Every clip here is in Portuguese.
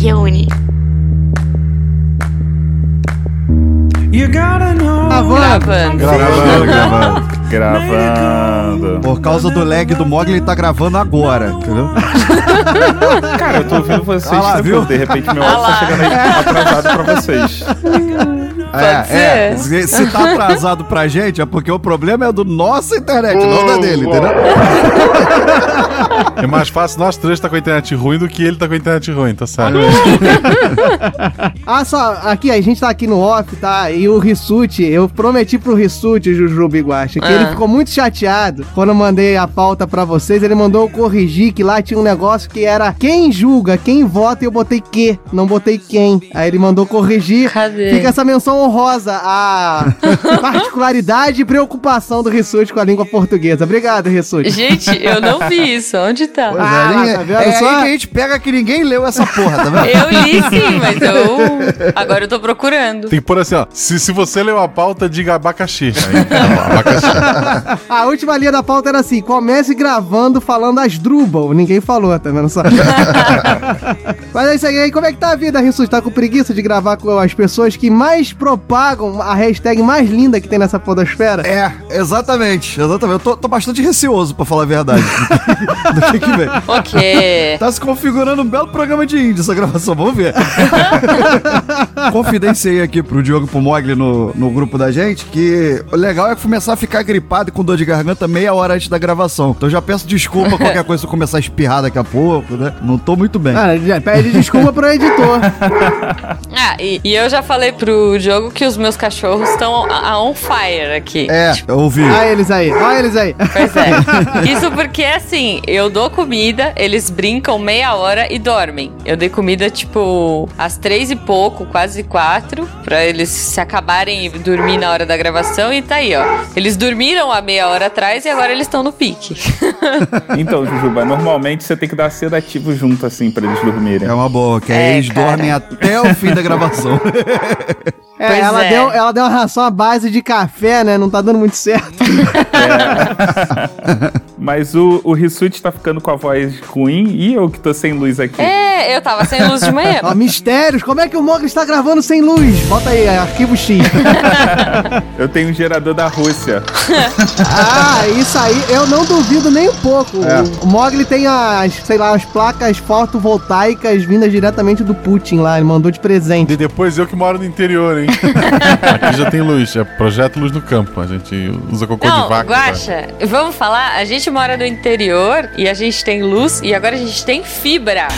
reúne. Gravando. Gravando, gravando. Gravando. Por causa do lag do Mogli, ele tá gravando agora, entendeu? Cara, eu tô ouvindo vocês Ah lá, viu? De repente meu Ah áudio tá lá. chegando aí atrasado pra vocês. Pode é, ser. Se, se tá atrasado pra gente, é porque o problema é do nossa internet, não da dele, entendeu? É mais fácil nós três tá com a internet ruim do que ele tá com a internet ruim, tá certo? Ah, só, aqui, a gente tá aqui no off, tá? E o Rissuti, eu prometi pro Rissuti, Juju Biguacha, que Ah. ele ficou muito chateado quando eu mandei a pauta pra vocês. Ele mandou eu corrigir que lá tinha um negócio que era quem julga, quem vota, e eu botei que, não botei quem. Aí ele mandou corrigir. Cadê? Fica essa menção honrosa à particularidade e preocupação do Rissuti com a língua portuguesa. Obrigado, Rissuti. Gente, eu não vi isso. Onde tá? Pois Ah, é, tá vendo é só? aí que a gente pega que ninguém leu essa porra, tá vendo? Eu li sim, mas eu. Agora eu tô procurando. Tem que pôr assim, ó. Se, se você leu a pauta, diga abacaxi. Aí, tá abacaxi. A última linha da pauta era assim: comece gravando falando as Drubal. Ninguém falou, tá vendo só? Mas é isso aí. Aí, Como é que tá a vida, Rissus? Tá com preguiça de gravar com as pessoas que mais propagam a hashtag mais linda que tem nessa podosfera? É, exatamente, exatamente. Eu tô, tô bastante receoso, pra falar a verdade. do que que vem. O quê? Tá se configurando um belo programa de índio essa gravação, vamos ver. Confidenciei aqui pro Diogo e pro Mogli no, no grupo da gente que o legal é começar a ficar gripado e com dor de garganta meia hora antes da gravação. Então já peço desculpa qualquer coisa se eu começar a espirrar daqui a pouco, né? Não tô muito bem. Cara, pede desculpa pro editor. Ah, e, e eu já falei pro Diogo que os meus cachorros estão on fire aqui. É, eu ouvi. Olha eles aí, olha eles aí. Pois é. Isso porque, assim, eu dou comida, eles brincam meia hora e dormem. Eu dei comida, tipo, às três e pouco, quase quatro, pra eles se acabarem e dormir na hora da gravação. E tá aí, ó. Eles dormiram há meia hora atrás e agora eles estão no pique. Então, Jujuba, normalmente você tem que dar sedativo junto, assim, pra eles dormirem. É uma boa, que aí É, eles cara. dormem até o fim da gravação. É, Pois ela, é. Deu, ela deu uma ração à base de café, né? Não tá dando muito certo. Mas o, o Rissuti tá ficando com a voz ruim e eu que tô sem luz aqui. É, eu tava sem luz de manhã. Ó, mistérios, como é que o Mogli está gravando sem luz? Bota aí, arquivo X. Eu tenho um gerador da Rússia. Ah, isso aí, eu não duvido nem um pouco. É. O Mogli tem as, sei lá, as placas fotovoltaicas vindas diretamente do Putin lá, ele mandou de presente. E depois eu que moro no interior, hein? Aqui já tem luz, é projeto Luz no Campo. A gente usa cocô Não, de vaca. tá? Guaxa, vamos falar? A gente mora no interior e a gente tem luz e agora a gente tem fibra.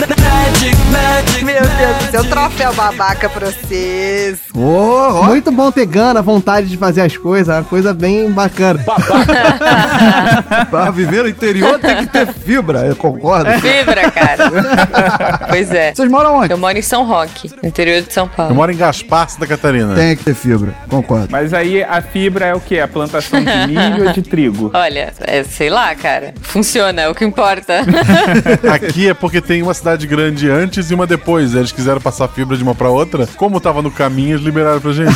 Meu Deus do céu, troféu babaca pra vocês. Ó, Muito bom ter gana, vontade de fazer as coisas, é uma coisa bem bacana. pra viver no interior tem que ter fibra, eu concordo. Fibra, cara. pois é. Vocês moram onde? Eu moro em São Roque, no interior de São Eu Paulo. moro em Gaspar, Santa Catarina. Tem que ter fibra, concordo. Mas aí a fibra é o quê? A plantação de milho ou de trigo? Olha, é, sei lá, cara. Funciona, é o que importa. Aqui é porque tem uma cidade grande antes e uma depois. Eles quiseram passar fibra de uma pra outra. Como tava no caminho, eles liberaram pra gente.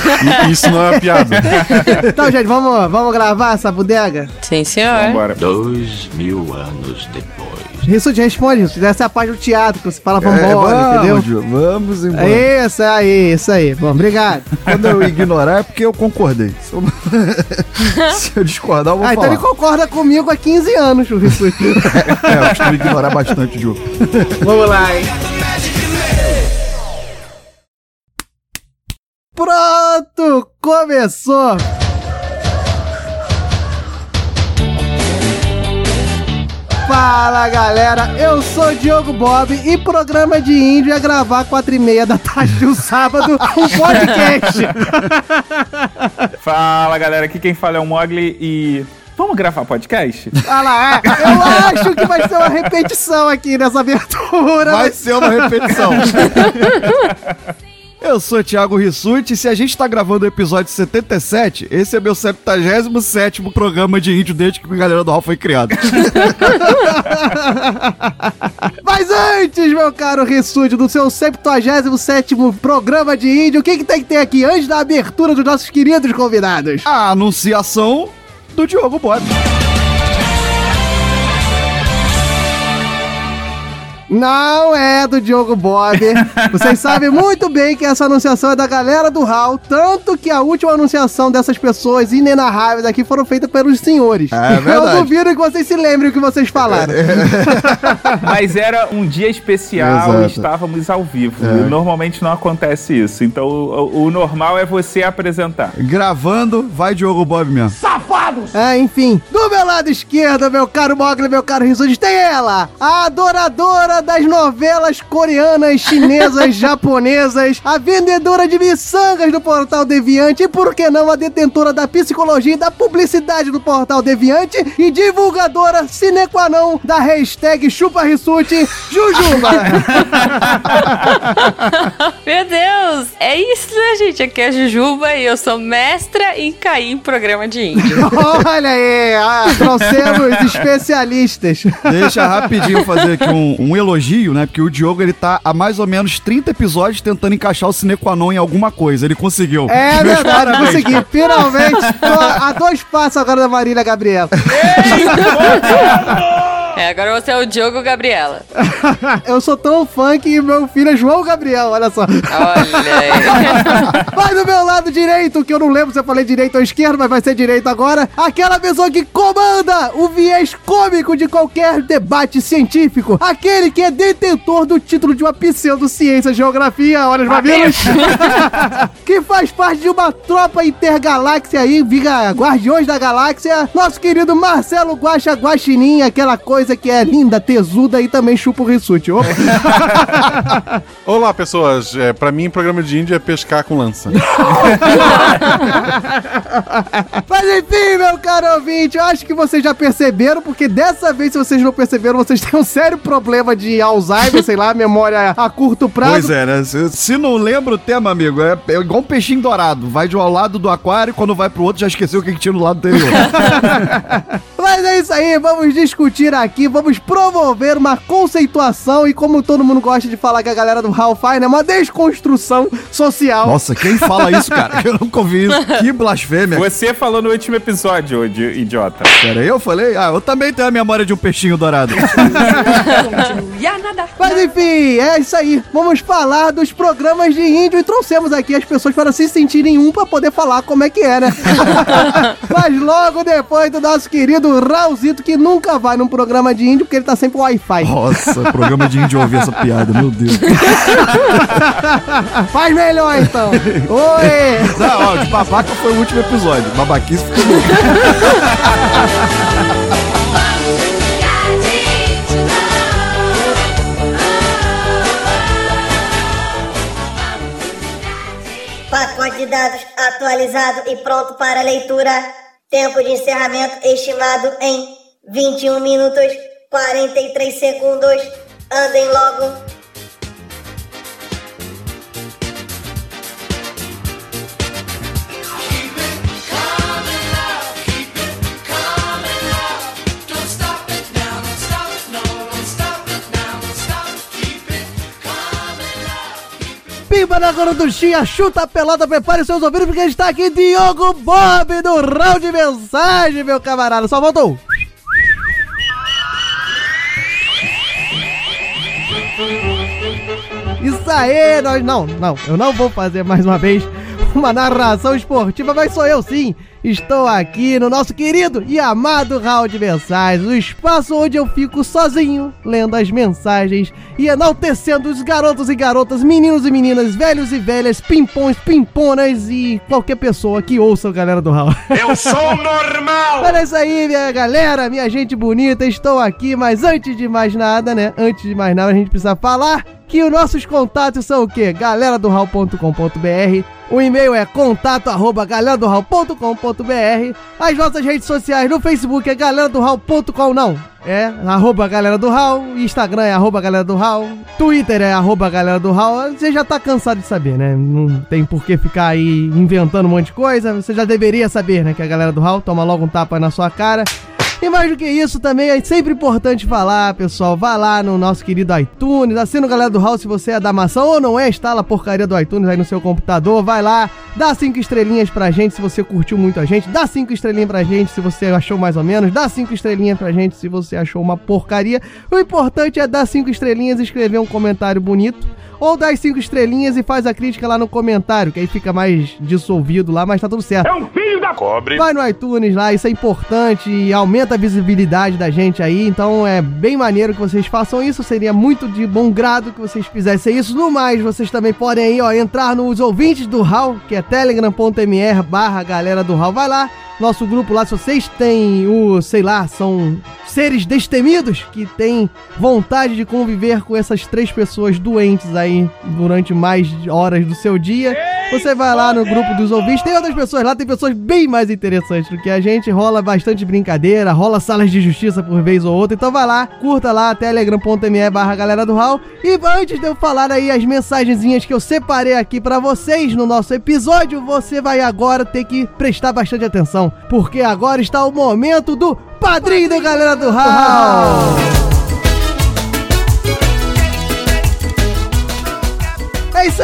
E isso não é uma piada. Então, gente, vamos, vamos gravar essa bodega? Sim, senhor. Vambora. Dois mil anos depois. Isso te responde. Essa é a parte do teatro, que você fala vambora, É, vamos, entendeu? Vamos embora. Isso aí, isso aí. Bom, obrigado. Quando eu ignorar é porque eu concordei. Se eu, Se eu discordar, eu vou Ah, então falar. ele concorda comigo há 15 anos, o Rissuti. É, eu costumo ignorar bastante, Gil. Vamos lá, hein? Pronto! Começou! Fala galera, eu sou o Diogo Bob e programa de índio é gravar quatro e meia da tarde de um sábado um podcast. Fala galera, aqui quem fala é o Mogli e. Vamos gravar podcast? Olha lá, eu acho que vai ser uma repetição aqui nessa abertura. Vai ser uma repetição. Eu sou o Thiago Rissuti e se a gente tá gravando o episódio 77, esse é meu 77 programa de índio desde que a galera do Hall foi criada. Mas antes, meu caro Rissuti, do seu 77 programa de índio, o que, que tem que ter aqui antes da abertura dos nossos queridos convidados? A anunciação do Diogo Bob. Não é do Diogo Bob. Vocês sabem muito bem que essa anunciação é da galera do HAL, tanto que a última anunciação dessas pessoas inenarráveis aqui foram feitas pelos senhores. É verdade. Eu duvido que vocês se lembrem o que vocês falaram. Mas era um dia especial Exato. e estávamos ao vivo. É. E Normalmente não acontece isso. Então o, o normal é você apresentar. Gravando, vai Diogo Bob mesmo. É, enfim. Do meu lado esquerdo, meu caro Mogli, meu caro Rissuti, tem ela, a adoradora das novelas coreanas, chinesas, japonesas, a vendedora de miçangas do Portal Deviante e, por que não, a detentora da psicologia e da publicidade do Portal Deviante e divulgadora sine qua non da hashtag Chupa Rissuti, Jujuba. Meu Deus! É isso, né, gente? Aqui é a Jujuba e eu sou mestra em cair em programa de índio. Olha aí, ah, trouxemos especialistas. Deixa rapidinho fazer aqui um, um elogio, né? Porque o Diogo, ele tá há mais ou menos 30 episódios tentando encaixar o Sine qua non em alguma coisa. Ele conseguiu. É Meus verdade, parabéns, consegui. Finalmente, tô a dois passos agora da Marília Gabriela. É, agora você é o Diogo Gabriela. Eu sou tão fã que meu filho é João Gabriel, olha só. Olha aí. Vai do meu lado direito, que eu não lembro se eu falei direito ou esquerdo, mas vai ser direito agora. Aquela pessoa que comanda o viés cômico de qualquer debate científico. Aquele que é detentor do título de uma pseudociência geografia, olha os mamilos. que faz parte de uma tropa intergaláxia aí, viga Guardiões da Galáxia. Nosso querido Marcelo Guaxa Guaxinim, aquela coisa que é linda, tesuda e também chupa o rissuti. Opa. Olá, pessoas. É, pra mim, programa de índio é pescar com lança. Mas enfim, meu caro ouvinte, eu acho que vocês já perceberam, porque dessa vez, se vocês não perceberam, vocês têm um sério problema de Alzheimer, sei lá, memória a curto prazo. Pois é, né? Se, se não lembra o tema, amigo, é, é igual um peixinho dourado. Vai de um lado do aquário e quando vai pro outro já esqueceu o que, que tinha no lado anterior. Mas é isso aí, vamos discutir aqui, vamos promover uma conceituação e como todo mundo gosta de falar que a galera do Hal faz, né? Uma desconstrução social. Nossa, quem fala isso, cara? Eu nunca ouvi isso. Que blasfêmia. Você falou no último episódio, idiota. Pera aí, eu falei? Ah, eu também tenho a memória de um peixinho dourado. Mas enfim, é isso aí. Vamos falar dos programas de índio e trouxemos aqui as pessoas para se sentirem um para poder falar como é que é, né? Mas logo depois do nosso querido Raulzito, que nunca vai num programa de índio porque ele tá sempre Wi-Fi. Nossa, programa de índio ouvir essa piada, meu Deus. Faz melhor então. Oi! Não, ó, de babaca foi o último episódio. Babaquice ficou no último. Pacote de dados atualizado e pronto para leitura. Tempo de encerramento estimado em 21 minutos 43 segundos. Andem logo. Pimba na gorduchinha, chuta a pelota, prepare seus ouvidos porque está aqui Diogo Bob do Round de Mensagem, meu camarada. Só voltou. Isso aí, nós não, não, eu não vou fazer mais uma vez uma narração esportiva, mas sou eu sim. Estou aqui no nosso querido e amado Round de Mensagens, o espaço onde eu fico sozinho, lendo as mensagens e enaltecendo os garotos e garotas, meninos e meninas, velhos e velhas, pimpões, pimponas e qualquer pessoa que ouça o galera do Raul. Eu sou normal! Olha isso aí, minha galera, minha gente bonita, estou aqui, mas antes de mais nada, né? Antes de mais nada, a gente precisa falar que os nossos contatos são o quê? galera do O e-mail é contato arroba galera do As nossas redes sociais no Facebook é galera do não. É arroba galera do Raul, Instagram é arroba galera do Raul, Twitter é arroba galera do Raul. Você já tá cansado de saber, né? Não tem por que ficar aí inventando um monte de coisa. Você já deveria saber, né? Que a galera do Raul toma logo um tapa na sua cara. E mais do que isso, também é sempre importante falar, pessoal. Vá lá no nosso querido iTunes, assina o galera do House se você é da maçã ou não é, instala a porcaria do iTunes aí no seu computador. Vai lá, dá cinco estrelinhas pra gente se você curtiu muito a gente, dá cinco estrelinhas pra gente se você achou mais ou menos, dá cinco estrelinhas pra gente se você achou uma porcaria. O importante é dar cinco estrelinhas e escrever um comentário bonito. Ou dá as cinco estrelinhas e faz a crítica lá no comentário, que aí fica mais dissolvido lá, mas tá tudo certo. É um filho da cobre. Vai no iTunes lá, isso é importante e aumenta a visibilidade da gente aí. Então é bem maneiro que vocês façam isso. Seria muito de bom grado que vocês fizessem isso. No mais, vocês também podem aí, ó, entrar nos ouvintes do HAL, que é telegram.me barra galera do HAL. Vai lá, nosso grupo lá, se vocês têm o, sei lá, são seres destemidos que têm vontade de conviver com essas três pessoas doentes aí durante mais horas do seu dia, você vai lá no grupo dos ouvintes. Tem outras pessoas lá, tem pessoas bem mais interessantes do que a gente. Rola bastante brincadeira, rola salas de justiça por vez ou outra. Então vai lá, curta lá, telegram.me barra galera do Hall. E antes de eu falar aí as mensagenzinhas que eu separei aqui pra vocês no nosso episódio, você vai agora ter que prestar bastante atenção. Porque agora está o momento do padrinho da galera do Hall.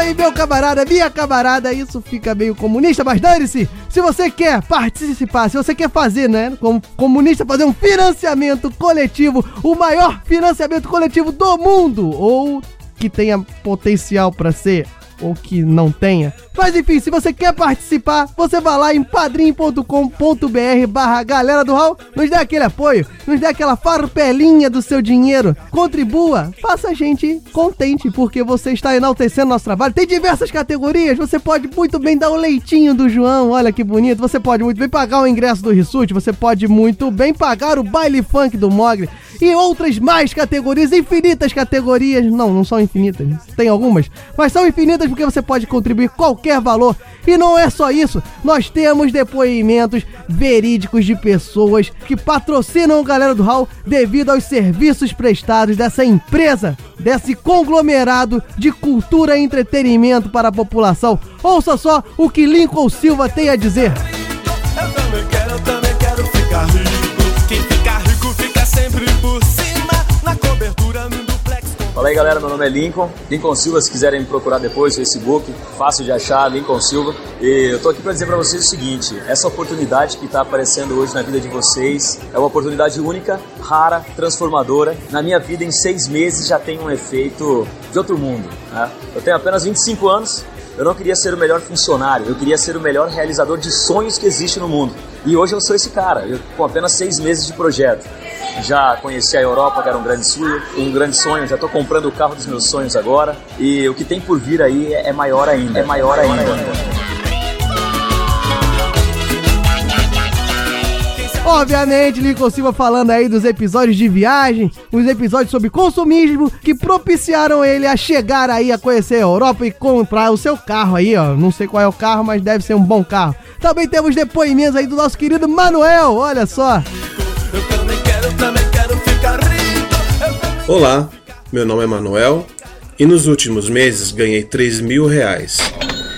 Aí, meu camarada, minha camarada. Isso fica meio comunista, mas dane-se. Se você quer participar, se você quer fazer, né, como comunista, fazer um financiamento coletivo, o maior financiamento coletivo do mundo, ou que tenha potencial para ser, ou que não tenha. Mas enfim, se você quer participar, você vai lá em padrim.com.br barra galera do Hall, nos dê aquele apoio, nos dê aquela farpelinha do seu dinheiro, contribua, faça a gente contente, porque você está enaltecendo nosso trabalho. Tem diversas categorias, você pode muito bem dar o leitinho do João, olha que bonito, você pode muito bem pagar o ingresso do Rissuti, você pode muito bem pagar o baile funk do Mogli, e outras mais categorias, infinitas categorias. Não, não são infinitas, tem algumas, mas são infinitas porque você pode contribuir qualquer valor. E não é só isso, nós temos depoimentos verídicos de pessoas que patrocinam o Galera do Hall devido aos serviços prestados dessa empresa, desse conglomerado de cultura e entretenimento para a população. Ouça só o que Lincoln Silva tem a dizer. Fala aí galera, meu nome é Lincoln. Lincoln Silva, se quiserem me procurar depois no Facebook, fácil de achar, Lincoln Silva. E eu tô aqui para dizer para vocês o seguinte: essa oportunidade que está aparecendo hoje na vida de vocês é uma oportunidade única, rara, transformadora. Na minha vida, em seis meses, já tem um efeito de outro mundo. Né? Eu tenho apenas 25 anos. Eu não queria ser o melhor funcionário, eu queria ser o melhor realizador de sonhos que existe no mundo. E hoje eu sou esse cara, eu, com apenas seis meses de projeto. Já conheci a Europa, que era um grande sonho, um grande sonho. Já estou comprando o carro dos meus sonhos agora. E o que tem por vir aí é é maior ainda, é maior ainda. Obviamente, Lincoln Silva falando aí dos episódios de viagem, os episódios sobre consumismo que propiciaram ele a chegar aí a conhecer a Europa e comprar o seu carro aí, ó. Não sei qual é o carro, mas deve ser um bom carro. Também temos depoimentos aí do nosso querido Manuel, olha só. Também quero, ficar rico. Olá, meu nome é Manuel e nos últimos meses ganhei 3 mil reais.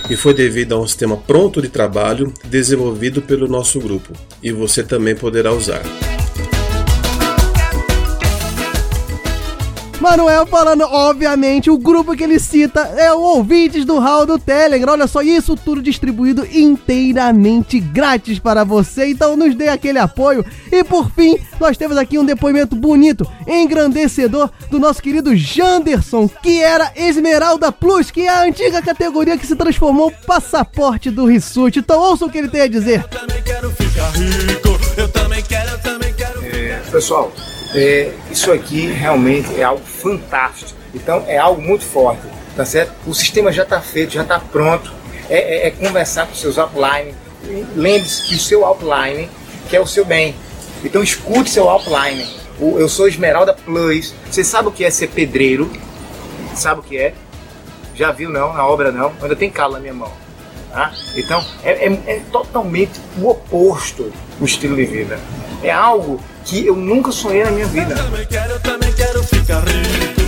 E foi devido a um sistema pronto de trabalho desenvolvido pelo nosso grupo. E você também poderá usar. Manuel falando, obviamente, o grupo que ele cita é o Ouvintes do Hall do Telegram. Olha só, isso tudo distribuído inteiramente grátis para você. Então nos dê aquele apoio. E por fim, nós temos aqui um depoimento bonito, engrandecedor do nosso querido Janderson, que era Esmeralda Plus, que é a antiga categoria que se transformou passaporte do Rissuti. Então ouça o que ele tem a dizer. também quero ficar rico. Eu também quero, eu também quero. Pessoal, é, isso aqui realmente é algo fantástico. Então é algo muito forte, tá certo? O sistema já está feito, já está pronto. É, é- é conversar com seus upline. Lembre-se que o seu upline quer o seu bem. Então escute seu upline. O- Eu sou Esmeralda Plus. Você sabe o que é ser pedreiro? Sabe o que é? Já viu não? Na obra não? Ainda tem calo na minha mão. Tá? Então é, é- é totalmente o oposto do estilo de vida. É algo que eu nunca sonhei na minha vida. Eu também quero, eu também quero ficar rico.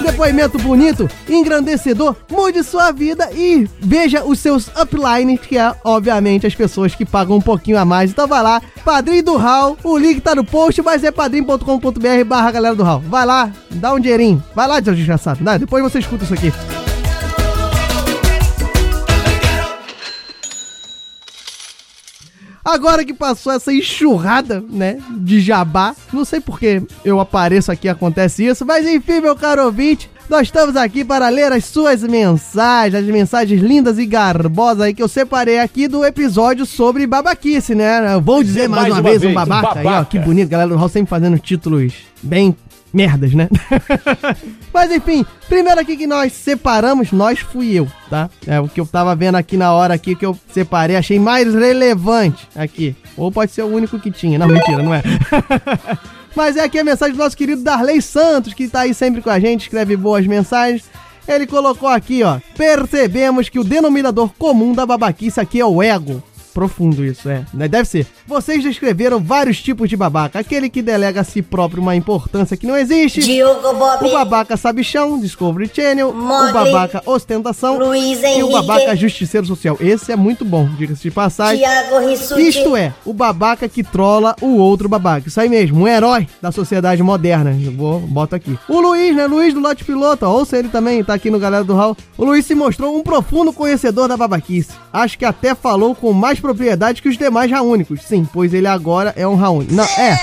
Depoimento bonito, engrandecedor, mude sua vida e veja os seus uplines, que é, obviamente, as pessoas que pagam um pouquinho a mais. Então vai lá, Padrinho do Hall, o link tá no post, mas é padrim.com.br barra galera do Hall. Vai lá, dá um dinheirinho. Vai lá, seu desgraçado. Dá, depois você escuta isso aqui. Agora que passou essa enxurrada, né, de jabá, não sei por que eu apareço aqui e acontece isso, mas enfim, meu caro ouvinte, nós estamos aqui para ler as suas mensagens, as mensagens lindas e garbosas aí que eu separei aqui do episódio sobre babaquice, né? Eu vou dizer mais, uma, vez, um babaca. Aí, ó, que bonito, galera do Hall sempre fazendo títulos bem merdas, né? Mas enfim, primeiro aqui que nós separamos, nós fui eu, tá? É o que eu tava vendo aqui na hora aqui que eu separei, achei mais relevante aqui. Ou pode ser o único que tinha. Não, mentira, não é. Mas é aqui a mensagem do nosso querido Darley Santos, que tá aí sempre com a gente, escreve boas mensagens. Ele colocou aqui, ó. Percebemos que o denominador comum da babaquice aqui é o ego. Profundo isso, é. Né? Deve ser. Vocês descreveram vários tipos de babaca. Aquele que delega a si próprio uma importância que não existe. Diogo Bob. O babaca sabichão, Discovery Channel. Mogli. O babaca ostentação. Luiz E o Henrique. babaca justiceiro social. Esse é muito bom, diga-se de passagem. Tiago Rissuti. Isto é, o babaca que trola o outro babaca. Isso aí mesmo, um herói da sociedade moderna. Eu vou, boto aqui. O Luiz, né? Luiz do Lote Piloto, ouça ele também, tá aqui no Galera do Hall. O Luiz se mostrou um profundo conhecedor da babaquice. Acho que até falou com mais propriedade que os demais raúnicos. Sim, pois ele agora é um raúnico. Não, é.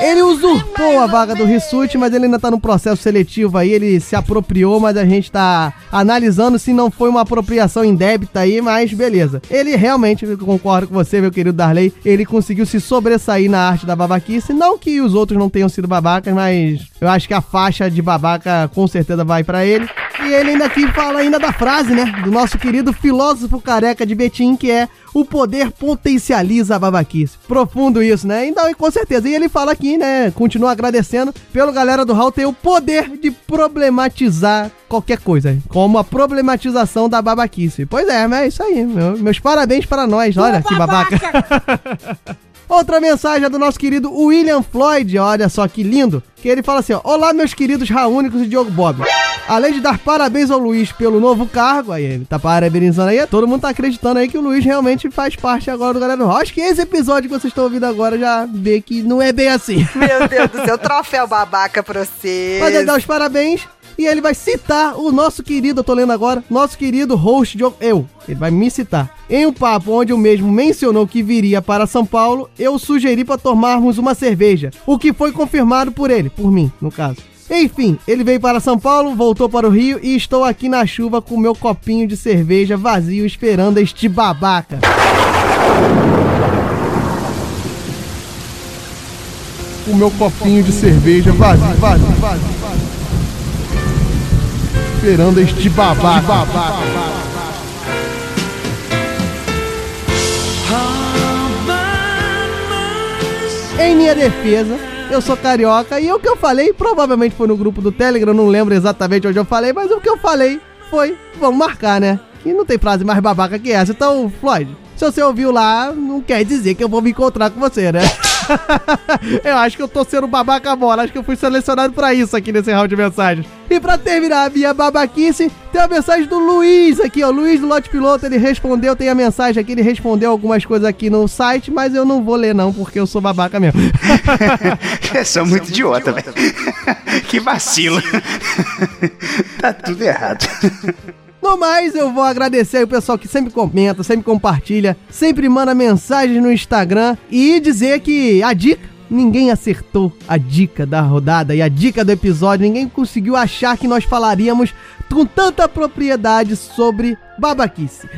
Ele usurpou a vaga do Rissuti, mas ele ainda tá no processo seletivo aí, ele se apropriou, mas a gente tá analisando se não foi uma apropriação indébita aí, mas beleza. Ele realmente, concordo com você, meu querido Darley, ele conseguiu se sobressair na arte da babaquice, não que os outros não tenham sido babacas, mas eu acho que a faixa de babaca com certeza vai pra ele. E ele ainda aqui fala ainda da frase, né, do nosso querido filósofo careca de Betim, que é o poder potencializa a babaquice. Profundo isso, né? Então, e com certeza. E ele fala aqui, né? Continua agradecendo pelo galera do Hall ter o poder de problematizar qualquer coisa, como a problematização da babaquice. Pois é, mas é isso aí. meu- meus parabéns para nós. Olha que babaca. Outra mensagem é do nosso querido William Floyd, olha só que lindo, que ele fala assim, ó, Olá meus queridos Raúnicos e Diogo Bob. Além de dar parabéns ao Luiz pelo novo cargo, aí ele tá parabenizando aí, todo mundo tá acreditando aí que o Luiz realmente faz parte agora do Galera do Rock. Acho que esse episódio que vocês estão ouvindo agora já vê que não é bem assim. Meu Deus do céu, troféu babaca pra você. Mas dá os parabéns e ele vai citar o nosso querido, eu tô lendo agora, nosso querido host de eu. Ele vai me citar. Em um papo onde o mesmo mencionou que viria para São Paulo, eu sugeri para tomarmos uma cerveja, o que foi confirmado por ele, por mim, no caso. Enfim, ele veio para São Paulo, voltou para o Rio e estou aqui na chuva com meu copinho de cerveja vazio esperando este babaca. O meu copinho de cerveja vazio, vazio, vazio, vazio. Esperando este babaca. Em minha defesa, eu sou carioca e o que eu falei provavelmente foi no grupo do Telegram, não lembro exatamente onde eu falei, mas o que eu falei foi, vamos marcar, né? Que não tem frase mais babaca que essa. Então, Floyd, se você ouviu lá, não quer dizer que eu vou me encontrar com você, né? eu acho que eu tô sendo babaca bola, acho que eu fui selecionado pra isso aqui nesse round de mensagens. E pra terminar a minha babaquice, tem a mensagem do Luiz aqui, ó. Luiz do Lote Piloto, ele respondeu, tem a mensagem aqui, ele respondeu algumas coisas aqui no site, mas eu não vou ler não, porque eu sou babaca mesmo. Eu sou muito idiota, velho. Que vacilo. Tá tudo errado. No mais, eu vou agradecer aí o pessoal que sempre comenta, sempre compartilha, sempre manda mensagens no Instagram e dizer que a dica, ninguém acertou a dica da rodada e a dica do episódio, ninguém conseguiu achar que nós falaríamos com tanta propriedade sobre babaquice.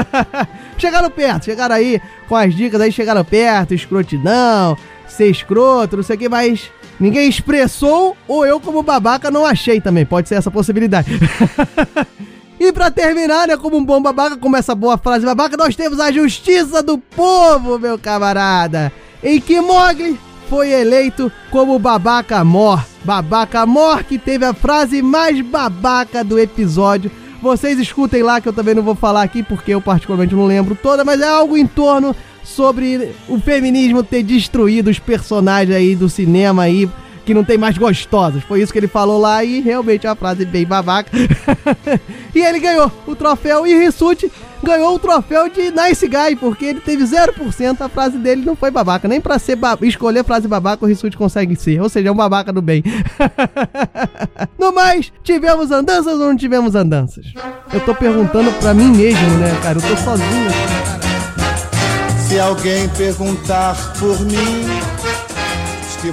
chegaram perto, chegaram aí com as dicas aí, chegaram perto, escrotidão, ser escroto, não sei o que, mas ninguém expressou ou eu como babaca não achei também, pode ser essa possibilidade. E pra terminar, né, como um bom babaca, como essa boa frase babaca, nós temos a justiça do povo, meu camarada. Em que Mogli foi eleito como babaca mor. Babaca mor que teve a frase mais babaca do episódio. Vocês escutem lá que eu também não vou falar aqui porque eu particularmente não lembro toda, mas é algo em torno sobre o feminismo ter destruído os personagens aí do cinema aí que não tem mais gostosas. Foi isso que ele falou lá e realmente é uma frase bem babaca. e ele ganhou o troféu e Rissuti ganhou o troféu de Nice Guy, porque ele teve 0%, a frase dele não foi babaca. Nem pra ser escolher frase babaca o Rissuti consegue ser. Ou seja, é um babaca do bem. no mais, tivemos andanças ou não tivemos andanças? Eu tô perguntando pra mim mesmo, né, cara? Eu tô sozinho. Se alguém perguntar por mim.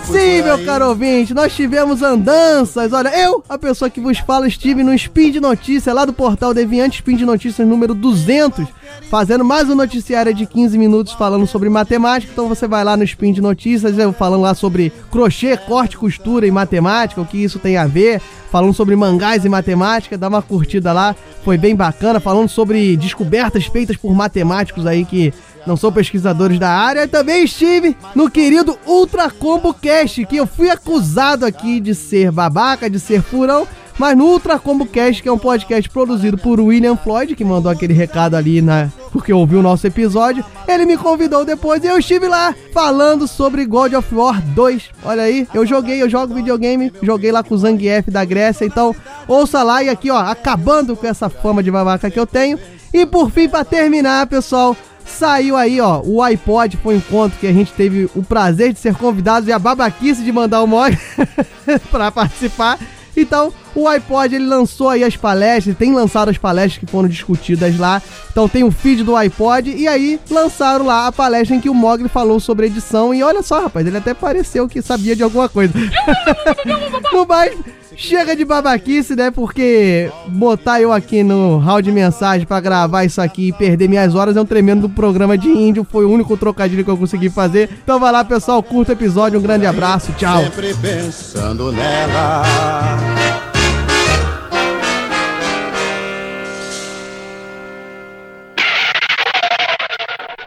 Sim, meu caro ouvinte, nós tivemos andanças. Olha, eu, a pessoa que vos fala, estive no Spin de Notícia, lá do portal Deviante Spin de Notícias número 200, fazendo mais um noticiário de 15 minutos falando sobre matemática. Então você vai lá no Spin de Notícias, eu falando lá sobre crochê, corte, costura e matemática, o que isso tem a ver. Falando sobre mangás e matemática, dá uma curtida lá, foi bem bacana. Falando sobre descobertas feitas por matemáticos aí que não são pesquisadores da área. E também estive no querido Ultra Combo Cast, que eu fui acusado aqui de ser babaca, de ser furão. Mas no Ultra Combo Cast, que é um podcast produzido por William Floyd, que mandou aquele recado ali na porque ouviu o nosso episódio, ele me convidou depois e eu estive lá falando sobre God of War 2. Olha aí, eu joguei, eu jogo videogame, joguei lá com o Zangief da Grécia, então ouça lá e aqui, ó, acabando com essa fama de babaca que eu tenho. E por fim, pra terminar, pessoal, Saiu aí, ó, o iPod foi um encontro que a gente teve o prazer de ser convidados e a babaquice de mandar o Mog pra participar. Então, o iPod ele lançou aí as palestras, tem lançado as palestras que foram discutidas lá. Então tem o feed do iPod e aí lançaram lá a palestra em que o Mogli falou sobre edição e olha só, rapaz, ele até pareceu que sabia de alguma coisa. no mais, chega de babaquice, né? Porque botar eu aqui no hall de mensagem pra gravar isso aqui e perder minhas horas é um tremendo programa de índio. Foi o único trocadilho que eu consegui fazer. Então vai lá, pessoal, curta o episódio, um grande abraço, tchau. Sempre pensando nela.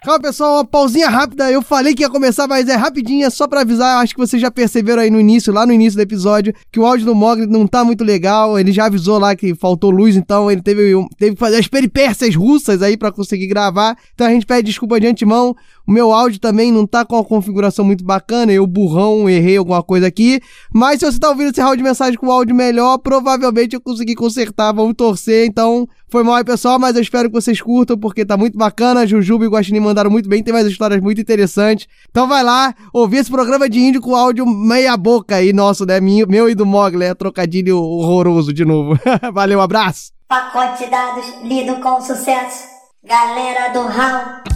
Calma, pessoal, uma pausinha rápida. Eu falei que ia começar, mas é rapidinha, só pra avisar. Acho que vocês já perceberam aí no início, lá no início do episódio, que o áudio do Mogli não tá muito legal. Ele já avisou lá que faltou luz, então ele teve, teve que fazer as peripécias russas aí pra conseguir gravar. Então a gente pede desculpa de antemão. O meu áudio também não tá com uma configuração muito bacana. Eu, burrão, errei alguma coisa aqui. Mas se você tá ouvindo esse áudio de mensagem com áudio melhor, provavelmente eu consegui consertar. Vamos torcer. Então, foi mal aí, pessoal, mas eu espero que vocês curtam, porque tá muito bacana. Jujuba e Guaxinim mandaram muito bem, tem mais histórias muito interessantes. Então vai lá, ouvir esse programa de índio com áudio meia boca aí, nosso, né? Meu, meu e do Mogli, é trocadilho horroroso de novo. Valeu, abraço! Pacote de dados lido com sucesso. Galera do Raul.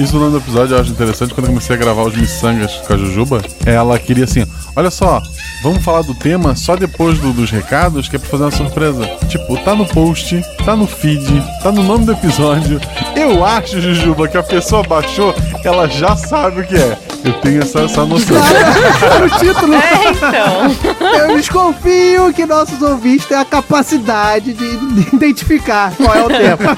Isso no episódio eu acho interessante quando eu comecei a gravar os miçangas com a Jujuba. Ela queria assim: olha só, vamos falar do tema só depois do- dos recados, que é pra fazer uma surpresa. Tipo, tá no post, tá no feed, tá no nome do episódio. Eu acho, Jujuba, que a pessoa baixou, ela já sabe o que é. Eu tenho essa, essa noção. O título. É, então. Eu desconfio que nossos ouvintes têm a capacidade de de identificar qual é o tema.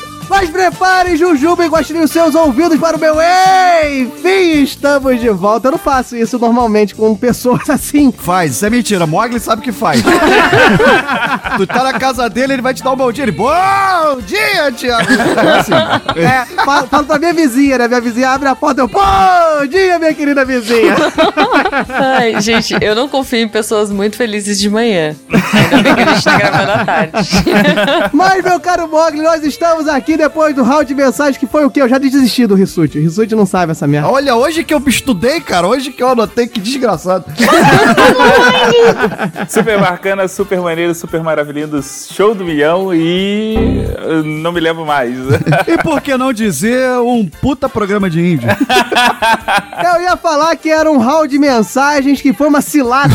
Mas preparem, Jujuba e Guaxinim, os seus ouvidos para o meu Enfim, estamos de volta. Eu não faço isso normalmente com pessoas assim. Faz, isso é mentira. Mogli sabe que faz. tu tá na casa dele, ele vai te dar um bom dia. Ele, bom dia, Thiago. É assim. É, falo, falo pra minha vizinha, né? Minha vizinha abre a porta, eu, bom dia, minha querida vizinha. Ai, gente, eu não confio em pessoas muito felizes de manhã. Ainda bem que a gente tá gravando à tarde. Mas, meu caro Mogli, nós estamos aqui depois do round de mensagens que foi o quê? Eu já desisti do Rissuti. O Rissuti não sabe essa merda. Olha, hoje que eu estudei, cara, hoje que eu anotei, que desgraçado. Super bacana, super maneiro, super maravilhoso, show do milhão e eu não me lembro mais. E por que não dizer um puta programa de índio? Eu ia falar que era um round de mensagens que foi uma cilada.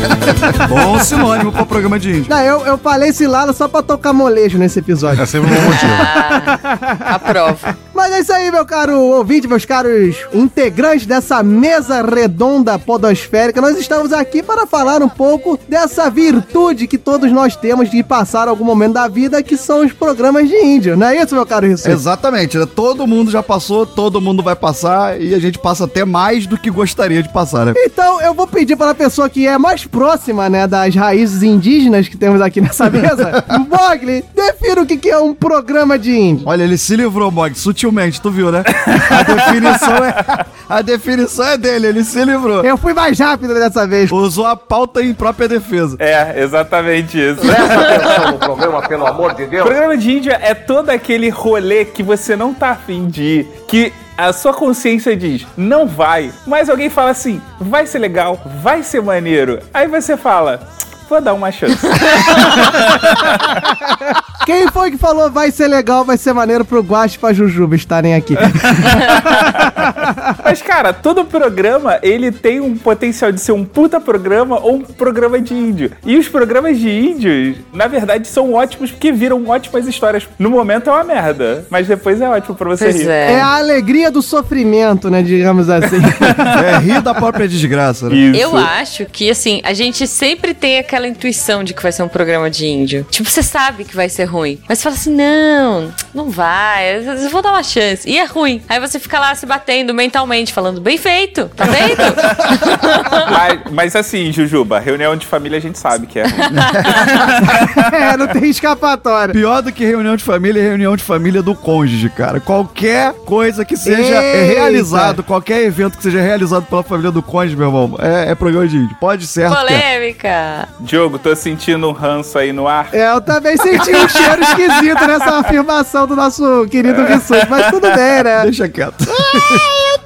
Bom sinônimo pro programa de índio. Não, eu, eu falei cilada só pra tocar molejo nesse episódio. É sempre um bom motivo. Aprova. Mas é isso aí, meu caro ouvinte, meus caros integrantes dessa mesa redonda podosférica. Nós estamos aqui para falar um pouco dessa virtude que todos nós temos de passar algum momento da vida, que são os programas de índio. Não é isso, meu caro Rissuti? Exatamente, né? todo mundo já passou, todo mundo vai passar e a gente passa até mais do que gostaria de passar, né? Então, eu vou pedir para a pessoa que é mais próxima, né, das raízes indígenas que temos aqui nessa mesa, Mogli, defina o que é um programa de índio. Olha, ele se livrou, Mog, sutilmente, tu viu, né? A definição é, a definição é dele, ele se livrou. Eu fui mais rápido dessa vez. Usou a pauta em própria defesa. É, exatamente isso. Presta atenção no programa, pelo amor de O Deus. programa de Índia é todo aquele rolê que você não tá afim de ir, que a sua consciência diz, não vai. Mas alguém fala assim, vai ser legal, vai ser maneiro. Aí você fala, vou dar uma chance. Quem foi que falou vai ser legal, vai ser maneiro pro Guache e pra Jujuba estarem aqui? Mas, cara, todo programa, ele tem um potencial de ser um puta programa ou um programa de índio. E os programas de índios, na verdade, são ótimos porque viram ótimas histórias. No momento é uma merda, mas depois é ótimo pra você Pois rir. é. É a alegria do sofrimento, né, digamos assim. É rir da própria desgraça, né? Isso. Eu acho que, assim, a gente sempre tem aquela intuição de que vai ser um programa de índio. Tipo, você sabe que vai ser ruim. Mas você fala assim, não, não vai, eu vou dar uma chance. E é ruim. Aí você fica lá se batendo mentalmente, falando, bem feito, tá vendo? Mas, mas assim, Jujuba, reunião de família a gente sabe que é ruim. é, não tem escapatória. Pior do que reunião de família é reunião de família do cônjuge, cara. Qualquer coisa que seja Eita. realizado, qualquer evento que seja realizado pela família do cônjuge, meu irmão, é, é programa de índio. Pode ser. Polêmica. Diogo, tô sentindo um ranço aí no ar. É, eu também senti um cheiro esquisito nessa afirmação do nosso querido Vissuti, mas tudo bem, né? Deixa quieto. Ai, eu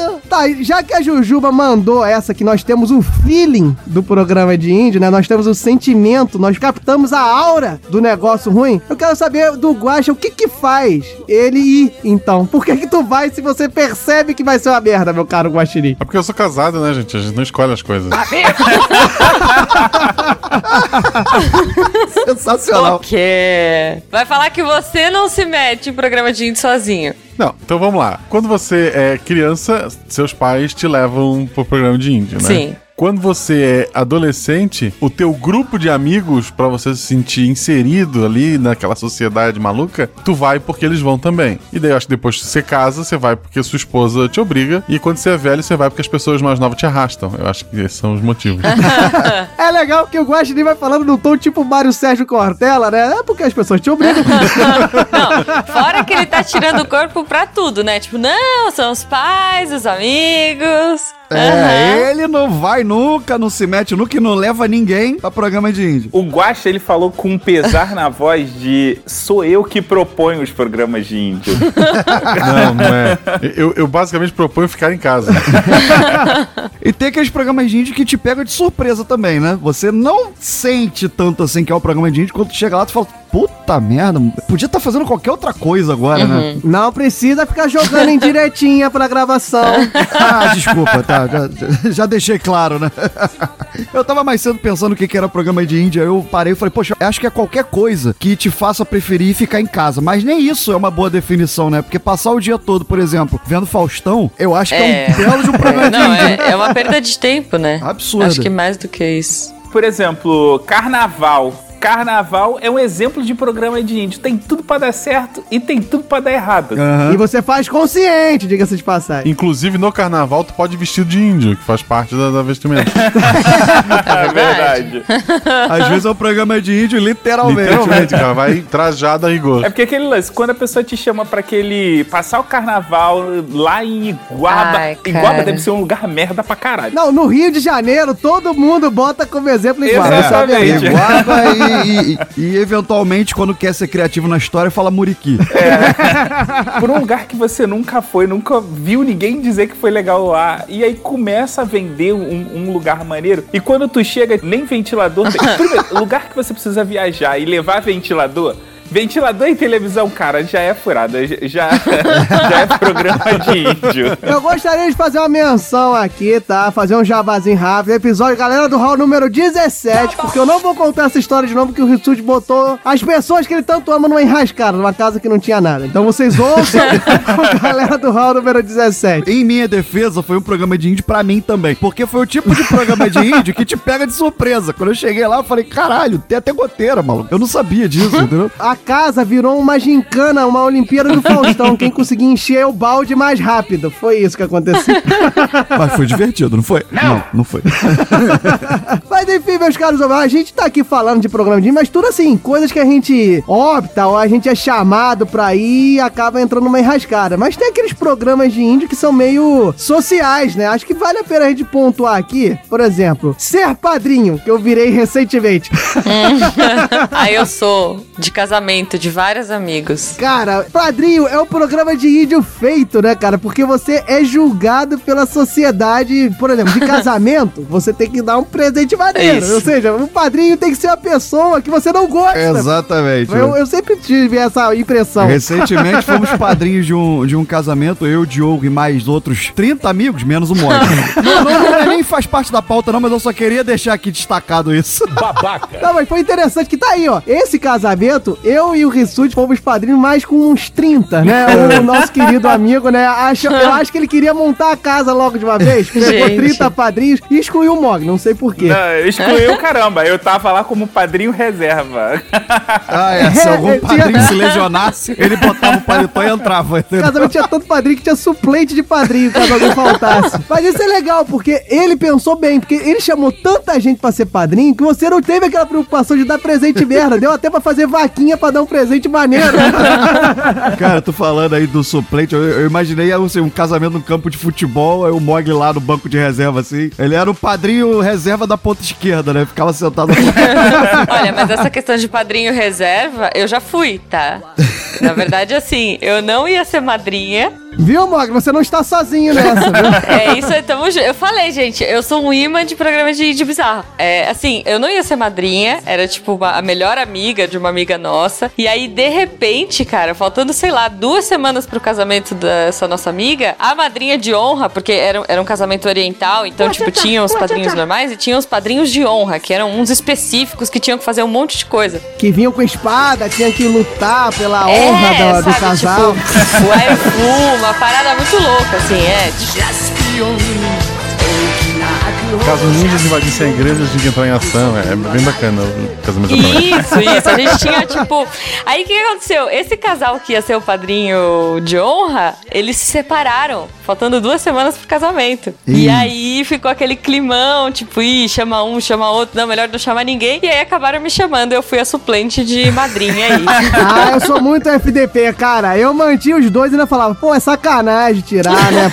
medo. Tá, e já que a Jujuba mandou essa, que nós temos o feeling do programa de índio, né? Nós temos o sentimento, nós captamos a aura do negócio ruim. Eu quero saber do Guaxa o que que faz ele ir, então. Por que que tu vai se você percebe que vai ser uma merda, meu caro Guaxinim? É porque eu sou casado, né, gente? A gente não escolhe as coisas. Sensacional. Ok. Vai falar que você não se mete em programa de índio sozinho. Não, então vamos lá. Quando você é criança, seus pais te levam pro programa de índio, né? Sim. Quando você é adolescente, o teu grupo de amigos, pra você se sentir inserido ali naquela sociedade maluca, tu vai porque eles vão também. E daí eu acho que depois que você casa, você vai porque sua esposa te obriga. E quando você é velho, você vai porque as pessoas mais novas te arrastam. Eu acho que esses são os motivos. É legal que o Guaxinim vai falando num tom tipo Mário Sérgio Cortella, né? É porque as pessoas te obrigam. Não, fora que ele tá tirando o corpo pra tudo, né? Tipo, não, são os pais, os amigos. É, ele não vai nunca, não se mete nunca e não leva ninguém pra programa de índio. O Guaxa, ele falou com um pesar na voz de sou eu que proponho os programas de índio. não, não é. Eu, eu basicamente proponho ficar em casa. E tem aqueles programas de índio que te pegam de surpresa também, né? Você não sente tanto assim que é o programa de índio, quando tu chega lá, tu fala, puta merda, podia estar fazendo qualquer outra coisa agora, né? Não precisa ficar jogando em direitinha pra gravação. Ah, desculpa, tá. Já, já deixei claro, né? Eu tava mais cedo pensando o que que era programa de Índia. Eu parei e falei, poxa, acho que é qualquer coisa que te faça preferir ficar em casa. Mas nem isso é uma boa definição, né? Porque passar o dia todo, por exemplo, vendo Faustão, eu acho que é, um belo de um programa de Não, Índia. é, é uma perda de tempo, né? Absurdo. Acho que mais do que isso. Por exemplo, carnaval. Carnaval é um exemplo de programa de índio. Tem tudo pra dar certo e tem tudo pra dar errado. E você faz consciente, diga-se de passagem. Inclusive, no carnaval, tu pode ir vestido de índio, que faz parte da, da vestimenta. É verdade. Às vezes é um programa de índio, literalmente. Literalmente, cara. Vai trajado a rigor. É porque aquele lance, quando a pessoa te chama pra aquele. passar o carnaval lá em Iguaba. Ai. Iguaba deve ser um lugar merda pra caralho. Não, no Rio de Janeiro, todo mundo bota como exemplo igual. sabe? Exatamente. Iguaba e, e- e, eventualmente, quando quer ser criativo na história, fala muriqui. Por um lugar que você nunca foi, nunca viu ninguém dizer que foi legal lá. E aí começa a vender um, um lugar maneiro. E quando tu chega, nem ventilador tem. Primeiro, lugar que você precisa viajar e levar ventilador. Ventilador e televisão, cara, já é furada. Já, já é programa de índio. Eu gostaria de fazer uma menção aqui, tá? Fazer um jabazinho rápido. Episódio, galera do hall número 17, porque eu não vou contar essa história de novo, porque o Rissuti botou as pessoas que ele tanto ama numa enrascada, numa casa que não tinha nada. Então vocês ouçam o galera do hall número 17. Em minha defesa, foi um programa de índio pra mim também. Porque foi o tipo de programa de índio que te pega de surpresa. Quando eu cheguei lá, eu falei, caralho, tem até goteira, maluco. Eu não sabia disso, entendeu? A casa virou uma gincana, uma Olimpíada do Faustão. Quem conseguia encher o balde mais rápido. Foi isso que aconteceu. Mas foi divertido, não foi? Não, não, foi. Mas enfim, meus caros a gente tá aqui falando de programa de índio, mas tudo assim, coisas que a gente opta ou a gente é chamado pra ir e acaba entrando numa enrascada. Mas tem aqueles programas de índio que são meio sociais, né? Acho que vale a pena a gente pontuar aqui, por exemplo, Ser Padrinho, que eu virei recentemente. Aí eu sou de casamento de vários amigos. Cara, Padrinho é um programa de índio feito, né, cara? Porque você é julgado pela sociedade, por exemplo, de casamento, você tem que dar um presente maneiro. Isso. Ou seja, o padrinho tem que ser uma pessoa que você não gosta. Exatamente. Eu, eu sempre tive essa impressão. Recentemente fomos padrinhos de um, de um casamento, eu, Diogo e mais outros 30 amigos, menos o Mônica. não, não, não, nem faz parte da pauta, não, mas eu só queria deixar aqui destacado isso. Babaca. Não, mas foi interessante que tá aí, ó. Esse casamento, eu e o Rissuti fomos padrinhos mais com uns 30, né? O nosso querido amigo, né? Acho, eu acho que ele queria montar a casa logo de uma vez. Pegou Gente. 30 padrinhos e excluiu o Mog, não sei porquê. Não, excluiu caramba. Eu tava lá como padrinho reserva. Ah, é. Se algum padrinho se lesionasse, ele botava o paletó e entrava. Entendeu? casamento tinha tanto padrinho que tinha suplente de padrinho caso alguém faltasse. Mas isso é legal, porque ele pensou bem, porque ele chamou tanta gente pra ser padrinho que você não teve aquela preocupação de dar presente merda. Deu até pra fazer vaquinha pra dar um presente maneiro. Cara, tô falando aí do suplente, eu, eu imaginei assim, um casamento no campo de futebol, aí o Mogli lá no banco de reserva, assim. Ele era o padrinho reserva da ponta esquerda, né? Ficava sentado. Olha, mas essa questão de padrinho reserva, eu já fui, tá? Na verdade, assim, eu não ia ser madrinha. Viu, Mog? Você não está sozinho nessa, viu? É isso aí, tamo junto. Eu falei, gente, eu sou um imã de programa de, de bizarro. É, assim, eu não ia ser madrinha, era tipo uma- a melhor amiga de uma amiga nossa. E aí, de repente, cara, faltando, sei lá, duas semanas pro casamento dessa nossa amiga, a madrinha de honra, porque era, era um casamento oriental, então, tipo, tinha os padrinhos normais e tinha os padrinhos de honra, que eram uns específicos que tinham que fazer um monte de coisa. Que vinham com espada, tinha que lutar pela É, honra do, do sabe, casal. Tipo, o uma parada muito louca, assim, é. Caso ninjas invadissem a igreja, a gente entrar em ação. É, bem bacana o casamento. Isso, isso. A gente tinha, tipo. Aí o que aconteceu? Esse casal que ia ser o padrinho de honra, eles se separaram, faltando duas semanas pro casamento. Ih. E aí ficou aquele climão, tipo, ih, chama um, chama outro, não, melhor não chamar ninguém. E aí acabaram me chamando, eu fui a suplente de madrinha aí. Ah, eu sou muito FDP, cara. Eu mantinha os dois e ainda falava, pô, é sacanagem tirar, né?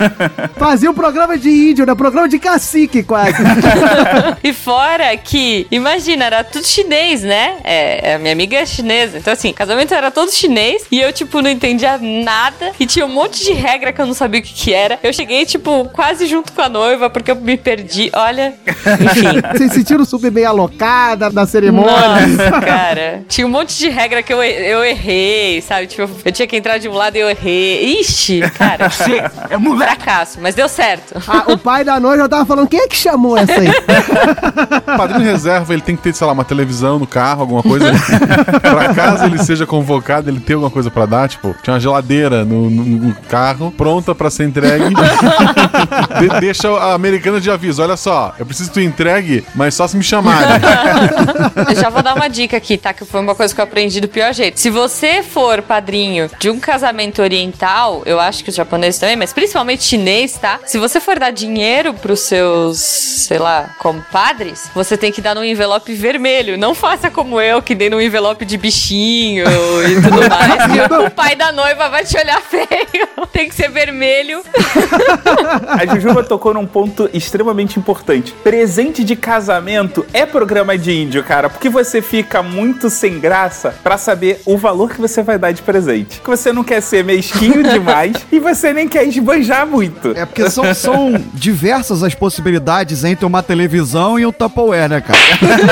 Fazia um programa de índio, né? Programa de cacique, quase. e fora que, imagina, era tudo chinês, né? É, a minha amiga é chinesa. Então, assim, casamento era todo chinês e eu, tipo, não entendia nada. E tinha um monte de regra que eu não sabia o que, que era. Eu cheguei, tipo, quase junto com a noiva, porque eu me perdi. Olha, enfim. Vocês sentiram super bem alocada da cerimônia? Nossa, cara. Tinha um monte de regra que eu, eu errei, sabe? Tipo, eu tinha que entrar de um lado e eu errei. Ixi, cara. é um fracasso, mas deu certo. Ah, o pai da noiva tava falando, quem é que chamou essa aí? O padrinho reserva, ele tem que ter, sei lá, uma televisão no carro, alguma coisa. pra caso ele seja convocado, ele tem alguma coisa pra dar. Tipo, tinha uma geladeira no, no- no carro, pronta pra ser entregue. De- deixa a americana de aviso: olha só, eu preciso que tu entregue, mas só se me chamarem. Eu já vou dar uma dica aqui, tá? Que foi uma coisa que eu aprendi do pior jeito. Se você for padrinho de um casamento oriental, eu acho que os japoneses também, mas principalmente chinês, tá? Se você for dar dinheiro pros seus, sei lá, compadres, você tem que dar num envelope vermelho. Não faça como eu, que dei num envelope de bichinho e tudo mais. que o pai da noiva vai te olhar feio. Tem que ser vermelho. A Jujuba tocou num ponto extremamente importante. Presente de casamento é programa de índio, cara, porque você fica muito sem graça pra saber o valor que você vai dar de presente. Que você não quer ser mesquinho demais e você nem quer esbanjar muito. É porque são, são diversas as possibilidades entre uma televisão e um Tupperware, né, cara?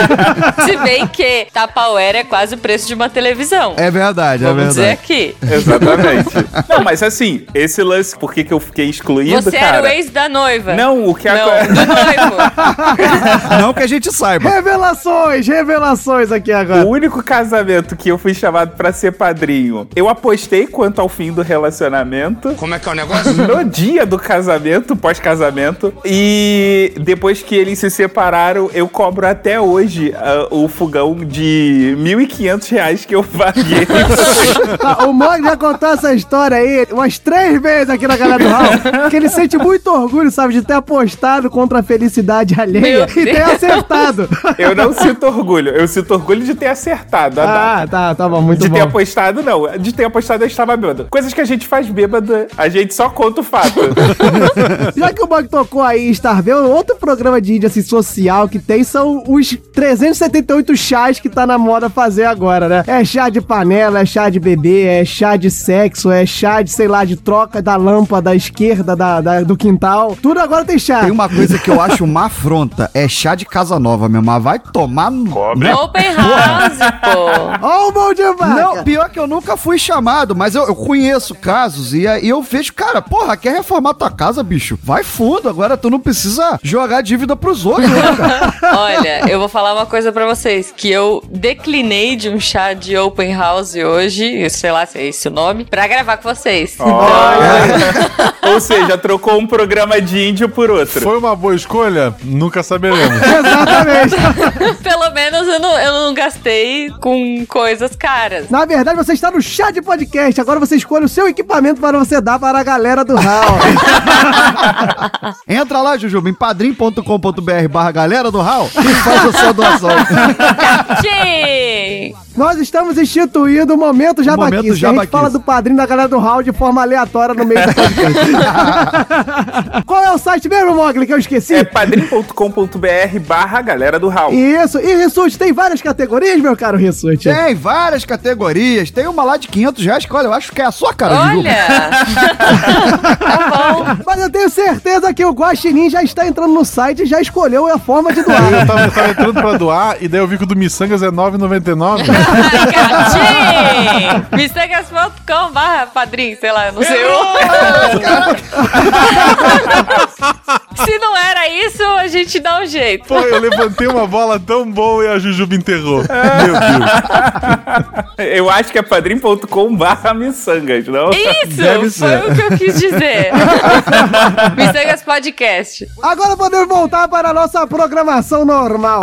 Se bem que Tupperware é quase o preço de uma televisão. É verdade, é Vamos dizer verdade. aqui. Exatamente. Não, mas assim, esse lance, por que, que eu fiquei excluído, Você cara? era o ex da noiva. Não, o que Não, agora. do noivo. Não que a gente saiba. Revelações, revelações aqui agora. O único casamento que eu fui chamado pra ser padrinho, eu apostei quanto ao fim do relacionamento. Como é que é o negócio? No dia do casamento, pós-casamento. E E depois que eles se separaram, eu cobro até hoje ah, o fogão de 1.500 reais que eu paguei. Ah, o Mog já contou essa história aí umas três vezes aqui na galera do Raul. Que ele sente muito orgulho, sabe, de ter apostado contra a felicidade alheia Meu e ter Deus. acertado. Eu não sinto orgulho. Eu sinto orgulho de ter acertado. Ah, tá, tá bom, muito de bom. ter apostado, não. De ter apostado, eu estava bêbado. Coisas que a gente faz bêbada, a gente só conta o fato. Já que o Mog tocou aí em Starville, outro programa de índia assim, social que tem são os 378 chás que tá na moda fazer agora, né? É chá de panela, é chá de bebê, é chá de sexo, é chá de, sei lá, de troca da lâmpada da esquerda da, da- do quintal. Tudo agora tem chá. Tem uma coisa que eu acho uma afronta, é chá de casa nova, meu, mas vai tomar no... Né? Open house, pô. Ó o mão de vaca. Não, pior que eu nunca fui chamado, mas eu, eu conheço casos e aí eu vejo, cara, porra, quer reformar tua casa, bicho? Vai fundo, agora tu não precisa jogar dívida pros outros, né, cara? Olha, eu vou falar uma coisa pra vocês, que eu declinei de um chá de open house hoje, sei lá se é esse o nome, pra gravar com vocês. Ou seja, trocou um programa de índio por outro. Foi uma boa escolha? Nunca saberemos. Exatamente. Pelo menos eu não, eu não gastei com coisas caras. Na verdade, você está no chá de podcast. Agora você escolhe o seu equipamento para você dar para a galera do Raul. Entra lá, Jujuba, em padrim.com.br barra galera do Raul e faz a sua doação. Nós estamos instituindo o Momento Jabaquice. Momento A gente fala do padrinho da galera do Raul de forma aleatória no meio do podcast. Qual é o site mesmo, Mogli, que eu esqueci? É padrim.com.br barra galera do Raul. Isso. E Rissuti, tem várias categorias, meu caro Rissuti? Tem várias categorias. Tem uma lá de 500 reais que, olha, eu acho que é a sua cara. Olha! Mas eu tenho certeza que o Guaxinim já está entrando no site e já escolheu a forma de Eu doar. tava, eu tava entrando pra doar e daí eu vi que o do Missangas é 9,99. Gatinho! Mistegas.com barra padrinho, sei lá, não sei o. Se não era isso, a gente dá um jeito. Pô, eu levantei uma bola tão boa e a Jujuba enterrou. Meu Deus. Eu acho que é padrim.com barra miçangas, não? Isso! Foi o que eu quis dizer. Mistegas Podcast. Agora podemos voltar para a nossa programação normal.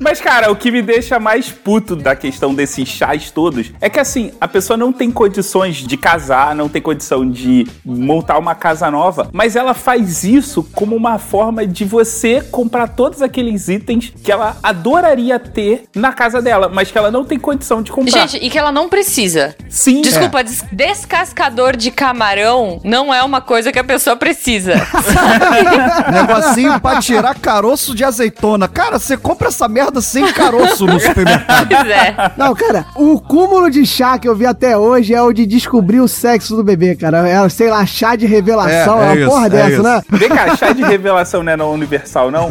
Mas, cara, o que me deixa mais puto da questão desses chás todos é que, assim, a pessoa não tem condições de casar, não tem condição de montar uma casa nova, mas ela faz isso como uma forma de você comprar todos aqueles itens que ela adoraria ter na casa dela, mas que ela não tem condição de comprar. Gente, e que ela não precisa. Sim. Desculpa, des- descascador de camarão não é uma coisa que a pessoa precisa. Negocinho pra tirar caroço de azeitona. Cara, você compra essa merda sem caroço no supermercado. Pois é. Não, cara, o cúmulo de chá que eu vi até hoje é o de descobrir o sexo do bebê, cara. É, sei lá, chá de revelação, é, É, é uma isso, porra é dessa, isso. né? Vem cá, chá de revelação não é no Universal, não?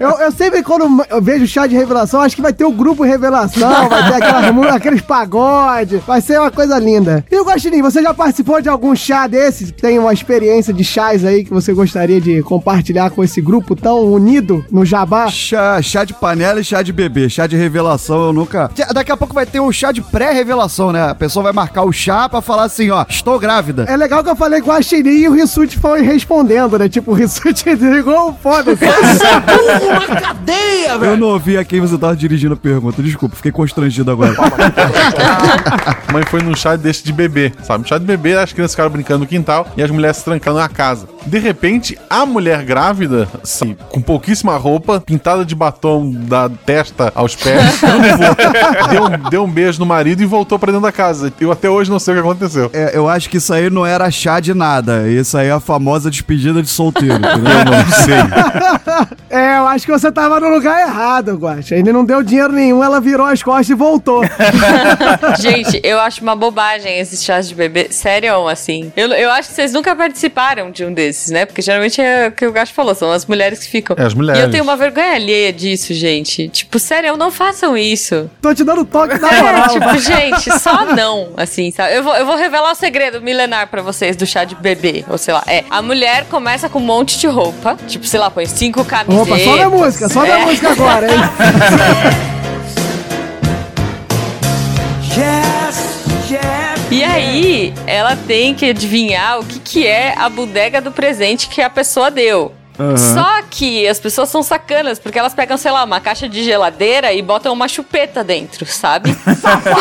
Eu, eu sempre, quando eu vejo chá de revelação, acho que vai ter o grupo revelação, vai ter aquela, mu- aqueles pagodes, vai ser uma coisa linda. E o Guaxinim, você já participou de algum chá desse? Tem uma experiência de chás aí que você gostaria de compartilhar com esse grupo tão unido no Jabá? Chá, chá de panela e chá de bebê. Chá de revelação eu nunca. Daqui a pouco vai ter o chá de pré-revelação, né? A pessoa vai marcar o chá pra falar assim, ó, estou grávida. É legal que eu falei com a Guaxinim e o Rissuti foi respondendo, né? Tipo, o Rissuti desligou, foda-se. Eu não ouvi a quem você tava dirigindo a pergunta. Desculpa, fiquei constrangido agora. Mãe foi num chá desse de bebê, sabe? Chá de bebê, as crianças ficaram brincando no quintal e as mulheres se trancando na casa. De repente, a mulher grávida, assim, com pouquíssima roupa, pintada de batom da testa aos pés, deu, um- deu um beijo no marido e voltou pra dentro da casa. Eu até hoje não sei o que aconteceu. É, eu acho que isso aí não era chá de nada. Isso aí é a famosa despedida de solteiro. entendeu? Eu não sei. É, eu acho que você tava no lugar errado, Guaxa. Ele não deu dinheiro nenhum, ela virou as costas e voltou. Gente, eu acho uma bobagem esses chás de bebê. Sério, assim. Eu, eu acho que vocês nunca participaram de um desses, né? Porque geralmente é o que o Gacho falou, são as mulheres que ficam. É, as mulheres. E eu tenho uma vergonha alheia disso, gente. Tipo, sério, não façam isso. Tô te dando toque na É, moral. tipo, gente, só não, assim, sabe? Eu vou, eu vou revelar o segredo milenar pra vocês do chá de bebê, ou sei lá. É, a mulher começa com um monte de roupa, tipo, sei lá, põe cinco camisetas. Opa, só da música, só da É. música agora, hein? E aí, aí ela tem que adivinhar o que, que é a bodega do presente que a pessoa deu. Só que as pessoas são sacanas, porque elas pegam, sei lá, uma caixa de geladeira e botam uma chupeta dentro, sabe?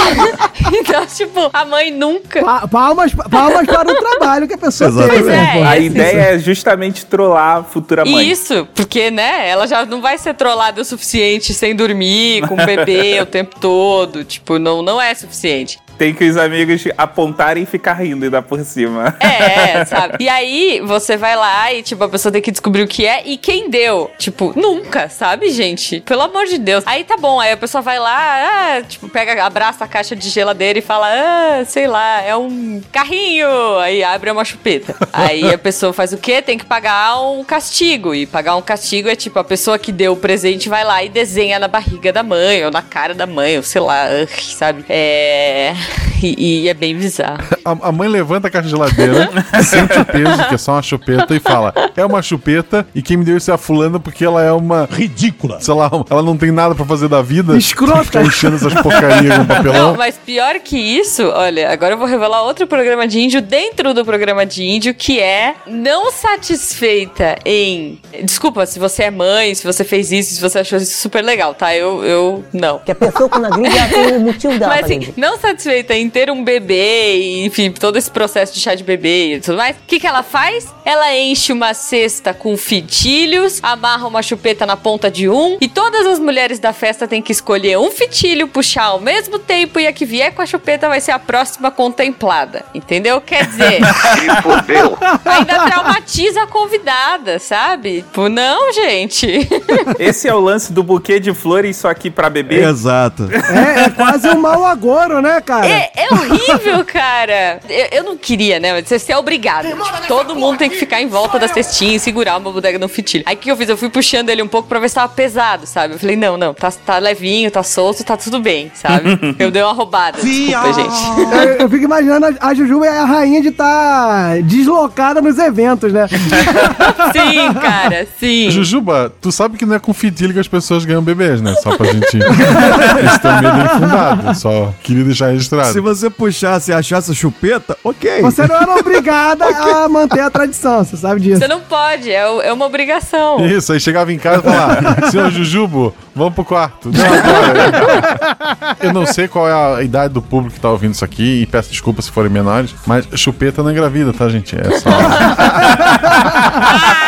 então, tipo, a mãe nunca. Pa- Palmas, palmas para o trabalho que a pessoa teve. Pois é, pô. A esse- ideia é justamente trollar a futura mãe. Isso, porque, né, ela já não vai ser trollada o suficiente sem dormir, com o bebê o tempo todo. Tipo, não, não é suficiente. Tem que os amigos apontarem e ficar rindo dar por cima. É, sabe? E aí você vai lá e, tipo, a pessoa tem que descobrir o que é e quem deu. Tipo, nunca, sabe, gente? Pelo amor de Deus. Aí tá bom, aí a pessoa vai lá, ah, tipo, pega, abraça a caixa de geladeira e fala, ah, sei lá, é um carrinho. Aí abre uma chupeta. Aí a pessoa faz o quê? Tem que pagar um castigo. E pagar um castigo é tipo, a pessoa que deu o presente vai lá e desenha na barriga da mãe, ou na cara da mãe, ou sei lá, ugh, sabe? É. E, e é bem bizarro. A, a mãe levanta a caixa de geladeira, sente o peso, que é só uma chupeta, e fala: É uma chupeta, e quem me deu isso é a fulana porque ela é uma. Ridícula. Sei lá, ela não tem nada pra fazer da vida. Escrota. Fica enchendo essas porcarias com papelão. Não, mas pior que isso, olha, agora eu vou revelar outro programa de índio dentro do programa de índio, que é não satisfeita em. Desculpa, se você é mãe, se você fez isso, se você achou isso super legal, tá? Eu, eu não. Que a pessoa quando agride, ela tem o motivo dela Mas assim, não satisfeita em ter um bebê, e, enfim, todo esse processo de chá de bebê e tudo mais, o que, que ela faz? Ela enche uma cesta com fitilhos, amarra uma chupeta na ponta de um, e todas as mulheres da festa têm que escolher um fitilho, puxar ao mesmo tempo, e a que vier com a chupeta vai ser a próxima contemplada. Entendeu? Quer dizer. fudeu. Ainda traumatiza a convidada, sabe? Tipo, não, gente. Esse é o lance do buquê de flores, só aqui pra beber. Exato. É, é quase um mau agouro, né, cara? É, é horrível, cara. Eu, eu não queria, né? Mas você é obrigado. Tipo, todo mundo tem que ficar em volta da cestinha e segurar uma bodega no fitilho. Aí o que eu fiz? Eu fui puxando ele um pouco pra ver se tava pesado, sabe? Eu falei, não, não, tá, tá levinho, tá solto, tá tudo bem, sabe? Eu dei uma roubada. Desculpa, gente. Eu, eu fico imaginando a, a Juju é a rainha de estar deslocada nos eventos, né? Sim, cara, sim. Jujuba, tu sabe que não é com fitilho que as pessoas ganham bebês, né? Só pra gente. Teu medo é infundado. Só queria deixar registrado. Se você puxasse e achasse a chupeta, ok. Você não era obrigada a manter a tradição, você sabe disso. Você não pode, é, é uma obrigação. Isso, aí chegava em casa e falava: Senhor Jujubo, vamos pro quarto. Não, agora. Eu não sei qual é a idade do público que tá ouvindo isso aqui e peço desculpas se forem menores, mas chupeta não engravida, tá, gente? É só.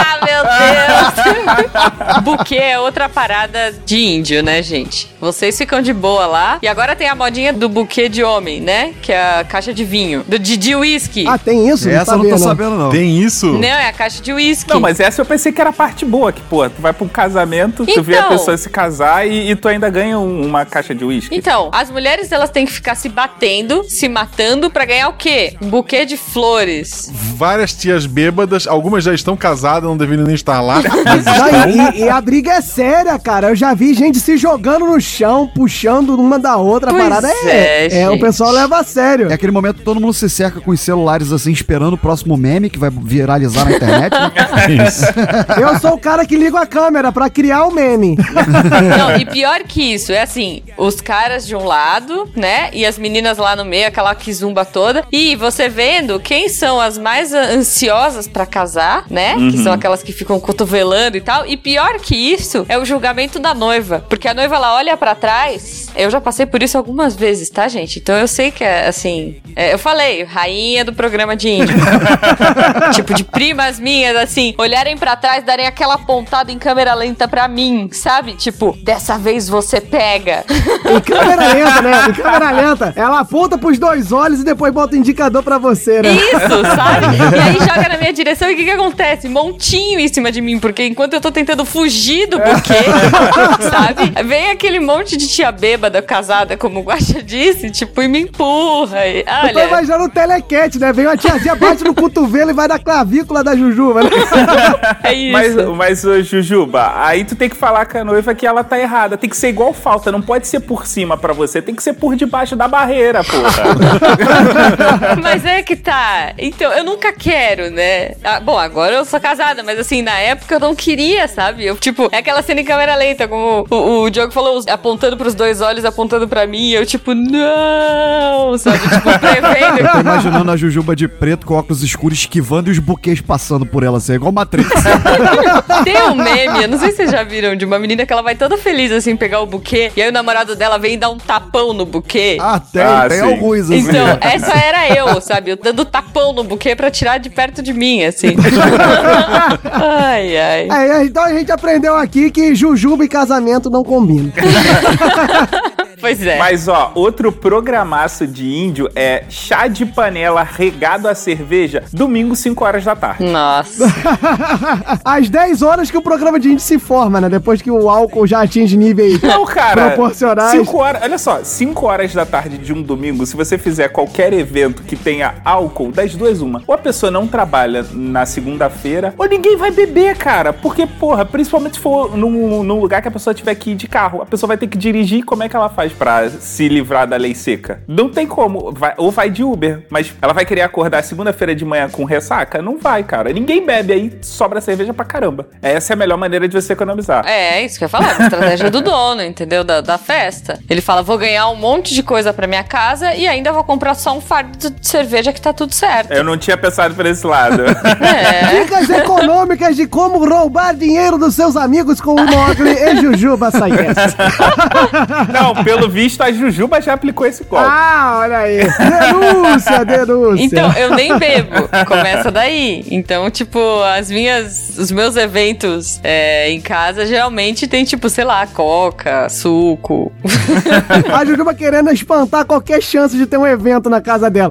Buquê é outra parada de índio, né, gente? Vocês ficam de boa lá. E agora tem a modinha do buquê de homem, né? Que é a caixa de vinho. Do de, de whisky. Ah, tem isso? Essa eu não tô sabendo, não. Tem isso? Não, é a caixa de whisky. Não, mas essa eu pensei que era a parte boa, que, pô, tu vai pra um casamento, tu vê a Então. pessoa se casar e, e tu ainda ganha um- uma caixa de uísque. Então, as mulheres elas têm que ficar se batendo, se matando pra ganhar o quê? Um buquê de flores. Várias tias bêbadas, algumas já estão casadas, não deveriam nem estar lá. Não, e, e a briga é séria, cara. Eu já vi gente se jogando no chão, puxando uma da outra. Pois a parada é, é, é, o pessoal leva a sério. É aquele momento que todo mundo se cerca com os celulares assim, esperando o próximo meme que vai viralizar na internet. né? Isso. Eu sou o cara que liga a câmera pra criar o meme. Não, e pior que isso, é assim, os caras de um lado, né? E as meninas lá no meio, aquela quizumba toda. E você vendo quem são as mais ansiosas pra casar, né? Que são aquelas que ficam cotovelando e tal. E pior que isso é o julgamento da noiva. Porque a noiva, ela olha pra trás. Eu já passei por isso algumas vezes, tá, gente? Então eu sei que é assim. é, eu falei, rainha do programa de índio. tipo, de primas minhas, assim, olharem pra trás, darem aquela pontada em câmera lenta pra mim, sabe? Tipo, dessa vez você pega. Em câmera lenta, né? Em câmera lenta. Ela aponta pros dois olhos e depois bota o indicador pra você, né? Isso, sabe? E aí joga na minha direção e o que que acontece? Montinho em cima de mim, porque enquanto eu tô tentando fugir do buquê, sabe? Vem aquele monte de tia bêbada casada, como o Guaxa disse, tipo, e me empurra. E, Eu tô olha, imaginando o telequete, né? Vem uma tiazinha, bate no cotovelo e vai na clavícula da Jujuba, né? é isso. Mas, mas Jujuba, aí tu tem que falar com a noiva que ela tá errada. Tem que ser igual falta, não pode ser por cima pra você, tem que ser por debaixo da barreira, porra. Mas é que tá. Então, eu nunca quero, né? Ah, bom, agora eu sou casada, mas assim, na época eu não queria sabe? Eu, tipo, é aquela cena em câmera lenta, como o, o Diogo falou, apontando pros dois olhos, apontando pra mim, e eu, tipo, não, sabe? Tipo, Eu tô prevendo. imaginando a Jujuba de preto com óculos escuros esquivando e os buquês passando por ela, assim, é igual Matrix. Tem um meme, eu não sei se vocês já viram, de uma menina que ela vai toda feliz, assim, pegar o buquê, e aí o namorado dela vem e dá um tapão no buquê. Ah, tem, Ah, tem sim. alguns, assim. Então, essa era eu, sabe? Eu dando tapão no buquê pra tirar de perto de mim, assim. ai, ai. É, então a gente aprendeu aqui que jujuba e casamento não combinam. Pois é. Mas, ó, outro programaço de índio é chá de panela regado a cerveja, domingo, 5 horas da tarde. Nossa. Às 10 horas que o programa de índio se forma, né? Depois que o álcool já atinge níveis Não, cara. proporcionais. 5 horas, olha só, 5 horas da tarde de um domingo, se você fizer qualquer evento que tenha álcool, das duas, uma. Ou a pessoa não trabalha na segunda-feira, ou ninguém vai beber, cara. Porque, porra, principalmente se for num, num lugar que a pessoa tiver que ir de carro, a pessoa vai ter que dirigir. Como é que ela faz pra se livrar da lei seca? Não tem como. Vai- ou vai de Uber, mas ela vai querer acordar segunda-feira de manhã com ressaca? Não vai, cara. Ninguém bebe aí, sobra cerveja pra caramba. Essa é a melhor maneira de você economizar. É, isso que eu ia falar, a estratégia do dono, entendeu? Da, da festa. Ele fala: vou ganhar um monte de coisa pra minha casa e ainda vou comprar só um fardo de cerveja que tá tudo certo. Eu não tinha pensado por esse lado. É. Dicas econômicas de como roubar dinheiro dos seus amigos com o Mogli e Jujuba Saicast. Não, pelo visto, a Jujuba já aplicou esse golpe. Ah, olha aí. Denúncia, denúncia. Então, eu nem bebo. Começa daí. Então, tipo, as minhas. Os meus eventos é, em casa geralmente tem, tipo, sei lá, coca, suco. A Jujuba querendo espantar qualquer chance de ter um evento na casa dela.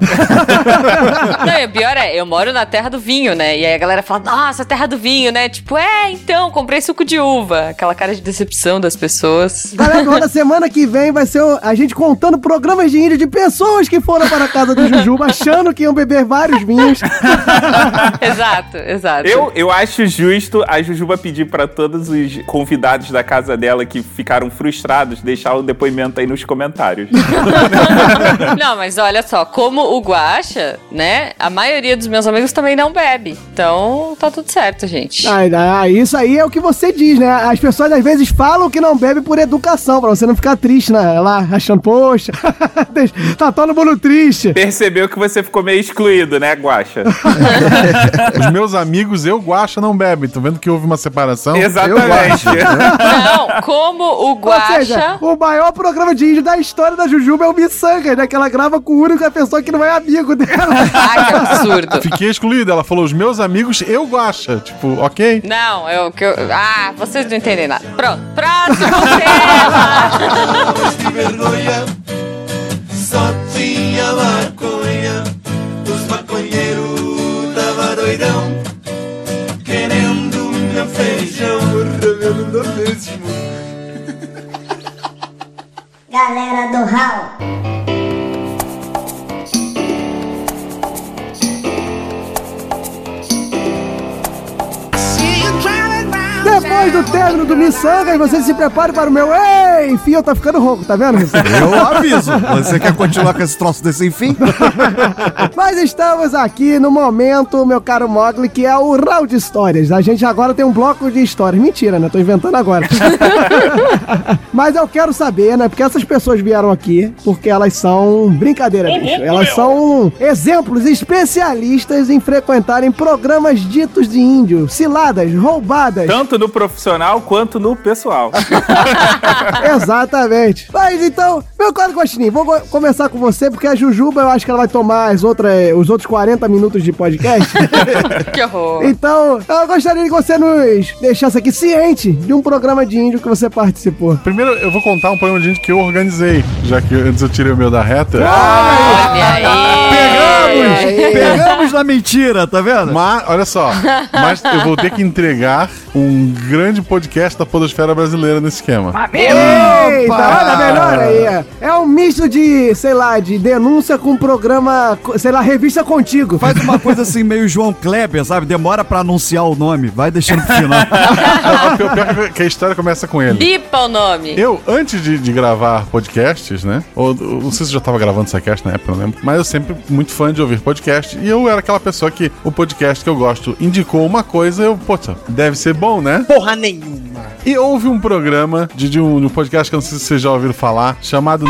Não, e o pior é, eu moro na terra do vinho, né? E aí a galera fala, nossa, terra do vinho, né? Tipo, é, então, comprei suco de uva. Aquela cara de decepção das pessoas. Galera, na semana que vem vai ser a gente contando programas de índio de pessoas que foram para a casa do Jujuba achando que iam beber vários vinhos. exato, exato. Eu, eu acho justo a Jujuba pedir pra todos os convidados da casa dela que ficaram frustrados deixar o depoimento aí nos comentários. Não, mas olha só, como o Guaxa, né? A maioria dos meus amigos também não bebe. Então, tá tudo certo, gente. Ah, ah, isso aí é o que você diz, né? As pessoas às vezes falam que não bebe por educação, pra você não ficar triste, né? Lá, achando, poxa, tá todo mundo triste. Percebeu que você ficou meio excluído, né, Guaxa? Os meus amigos, eu guacha, não bebem. Tô vendo que houve uma separação. Exatamente. Não, como o Ou seja, Guaxa. o maior programa de índio da história da Jujuba é o Missanga, né? Que ela grava com a única pessoa que não é amigo dela. Ah, que absurdo. Fiquei excluído. Ela falou, os meus amigos, eu guacha. Tipo, ok. Não, eu, que eu. Ah, vocês não entendem nada. Pronto, próximo tema! De vergonha, só tinha maconha. Os maconheiros tava doidão, querendo meu feijão, revendo nordestino. Galera do Hall. Do término do Missanga, você se prepare para o meu. Ei, enfim, eu tá ficando rouco, tá vendo? Eu aviso. Você quer continuar com esse troço desse enfim? Mas estamos aqui no momento, meu caro Mogli, que é o round de histórias. A gente agora tem um bloco de histórias. Mentira, né? Tô inventando agora. Mas eu quero saber, né? Porque essas pessoas vieram aqui porque elas são brincadeira, bicho. Elas são exemplos especialistas em frequentarem programas ditos de índio, ciladas, roubadas. Tanto no profissional quanto no pessoal. Exatamente. Mas então, meu caro Guaxinim, vou começar com você, porque a Jujuba eu acho que ela vai tomar as outras, os outros 40 minutos de podcast. que horror. Então, eu gostaria que você nos deixasse aqui ciente de um programa de índio que você participou. Primeiro, eu vou contar um programa de gente que eu organizei, já que antes eu tirei o meu da reta. Olha aí. Pegamos! Pegamos na mentira, tá vendo? Mas, olha só, mas eu vou ter que entregar um grande podcast da podosfera brasileira nesse esquema. Eita, olha, melhor aí. É um misto de, sei lá, de denúncia com programa, sei lá, revista contigo. Faz uma coisa assim, meio João Kleber, sabe? Demora pra anunciar o nome. Vai deixando pro final. Não, é que a história começa com ele. Bipa o nome. Eu, antes de, de gravar podcasts, né? Ou, não sei se eu já tava gravando SciCast na época, não lembro. Mas eu sempre muito fã de ouvir podcast. E eu era aquela pessoa que o podcast que eu gosto indicou uma coisa, eu, poxa, deve ser bom, né? Porra nenhuma. E houve um programa de, de um, de um podcast que eu não sei se vocês já ouviram falar, chamado.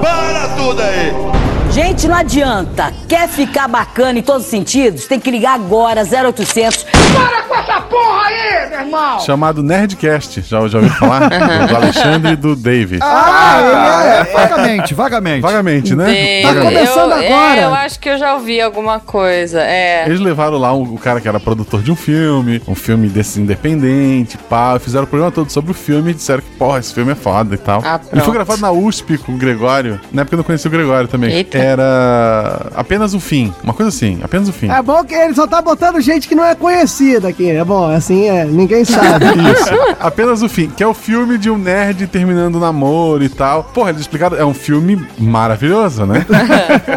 Para tudo aí! Gente, não adianta. Quer ficar bacana em todos os sentidos? Tem que ligar agora, 0800. Para com essa porra aí, meu irmão! Chamado Nerdcast. Já, já ouviram falar? do Alexandre e do Dave. Ah, é, é, vagamente, vagamente. Vagamente, né? Tem- Vagamente. eu, É, eu acho que eu já ouvi alguma coisa. É. Eles levaram lá o, o cara que era produtor de um filme, um filme desse independente, pá, fizeram o programa todo sobre o filme e disseram que, porra, esse filme é foda e tal. Ah, Ele foi gravado na USP com o Gregório. Na época eu não conhecia o Gregório também. Eita. Era apenas o fim. Uma coisa assim, apenas o fim. É bom que ele só tá botando gente que não é conhecida aqui. É bom, assim, é, ninguém sabe. Isso. Apenas o fim, que é o filme de um nerd terminando o namoro e tal. Porra, eles explicaram, é um filme maravilhoso, né?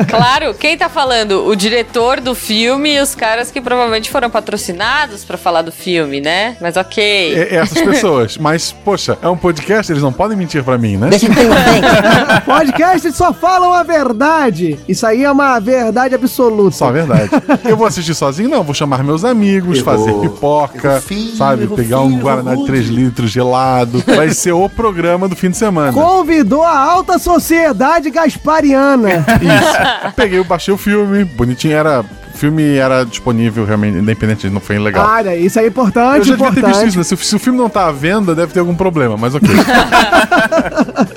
Claro, quem tá falando? O diretor do filme e os caras que provavelmente foram patrocinados pra falar do filme, né? Mas ok. É, é essas pessoas. Mas, poxa, é um podcast, eles não podem mentir pra mim, né? Podcast só falam a verdade. Isso aí é uma verdade absoluta. Só a verdade. Eu vou assistir sozinho? Não, vou chamar meus amigos, Errou. fazer pipoca, sabe? errou Pegar fino, um Guaraná de 3 litros gelado. Vai ser o programa do fim de semana. Convidou a alta sociedade gaspariana. Isso. Peguei, baixei o filme, bonitinho, era. O filme era disponível realmente, independente, não foi legal. Olha, isso é importante, Eu já devia ter visto importante. isso, né? Se, o- se o filme não tá à venda, deve ter algum problema, mas ok.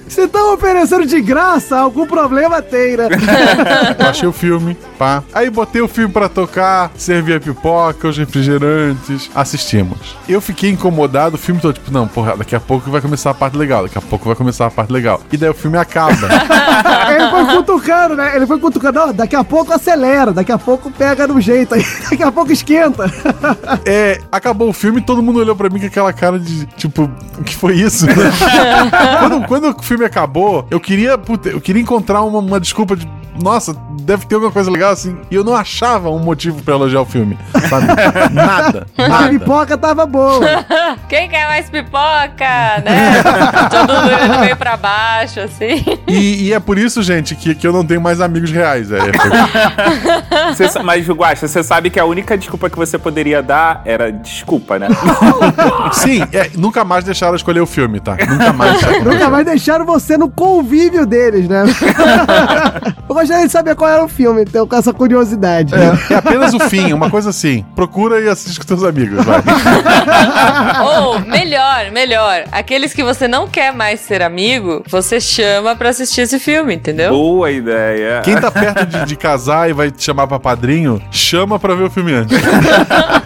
Se estão oferecendo de graça, algum problema tem, né? Baixei o filme, pá. Aí botei o filme pra tocar, servi a pipoca, os refrigerantes, assistimos. Eu fiquei incomodado o filme todo, tipo, não, porra, daqui a pouco vai começar a parte legal, daqui a pouco vai começar a parte legal. E daí o filme acaba. Ele foi cutucando, né? Ele foi cutucando. Ó, daqui a pouco acelera, daqui a pouco pega no jeito, aí daqui a pouco esquenta. É, acabou o filme, todo mundo olhou pra mim com aquela cara de, tipo, o que foi isso? quando, quando o filme acabou, eu queria, puta, eu queria encontrar uma, uma desculpa de, nossa, deve ter alguma coisa legal assim. E eu não achava um motivo pra elogiar o filme, sabe? Nada, A pipoca tava boa. Quem quer mais pipoca, né? Todo mundo olhando meio pra baixo, assim. E, e é por isso, gente, que, que eu não tenho mais amigos reais. É, Você sa- mas, Guaxa, você sabe que a única desculpa que você poderia dar era desculpa, né? Sim, é, nunca mais deixaram escolher o filme, tá? Nunca mais. Nunca mais deixaram você no convívio deles, né? Eu gostaria de saber qual era o filme, então, com essa curiosidade. É, é apenas o fim, uma coisa assim. Procura e assiste com teus amigos, vai. Ou, melhor, melhor. Aqueles que você não quer mais ser amigo, você chama pra assistir esse filme, entendeu? Boa ideia. Quem tá perto de, de casar e vai te chamar pra padrinho, chama pra ver o filme antes.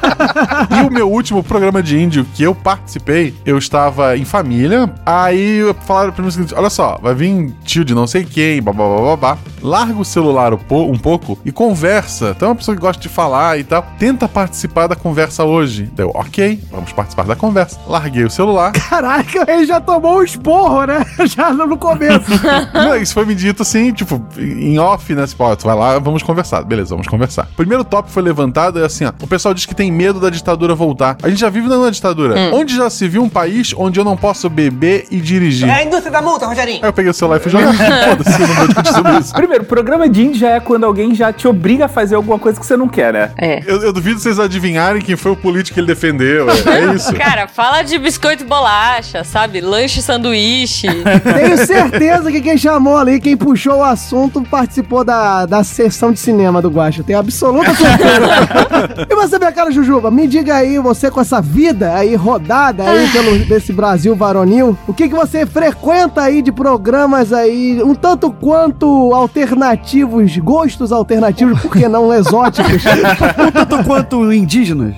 e o meu último programa de índio que eu participei, eu estava em família, aí falaram pra mim o seguinte, olha só, vai vir tio de não sei quem, babá, babá, larga o celular um, po- pouco e conversa. Então é uma pessoa que gosta de falar e tal, tenta participar da conversa hoje. Deu, ok, vamos participar da conversa. Larguei o celular. Caraca, ele já tomou um esporro, né? Já no começo. Não, isso foi me dito assim, tipo, em off, né? Tipo, ó, tu vai lá, vamos conversar. Beleza, vamos conversar. Primeiro tópico foi levantado é assim, ó. O pessoal diz que tem medo da ditadura voltar. A gente já vive numa ditadura. Hum. Onde já se viu um país onde eu não posso beber e dirigir? É a indústria da multa, Rogerinho. Aí eu peguei o celular e fui jogar. Foda-se, eu não vou discutir sobre isso. Primeiro, programa de índio já é quando alguém já te obriga a fazer alguma coisa que você não quer, né? É. Eu, eu duvido vocês adivinharem quem foi o político que ele defendeu. É, é isso. Cara, fala de biscoito e bolacha, sabe? Lanche e sanduíche. Tenho certeza que quem chamou ali, quem puxou o assunto, participou da, da sessão de cinema do Guacha. Tenho absoluta certeza. e você, minha cara Jujuba, me diga aí, você com essa vida aí rodada aí pelo desse Brasil varonil, o que que você frequenta aí de programas aí, um tanto quanto alternativos, gostos alternativos, por que não exóticos? um tanto quanto indígenas.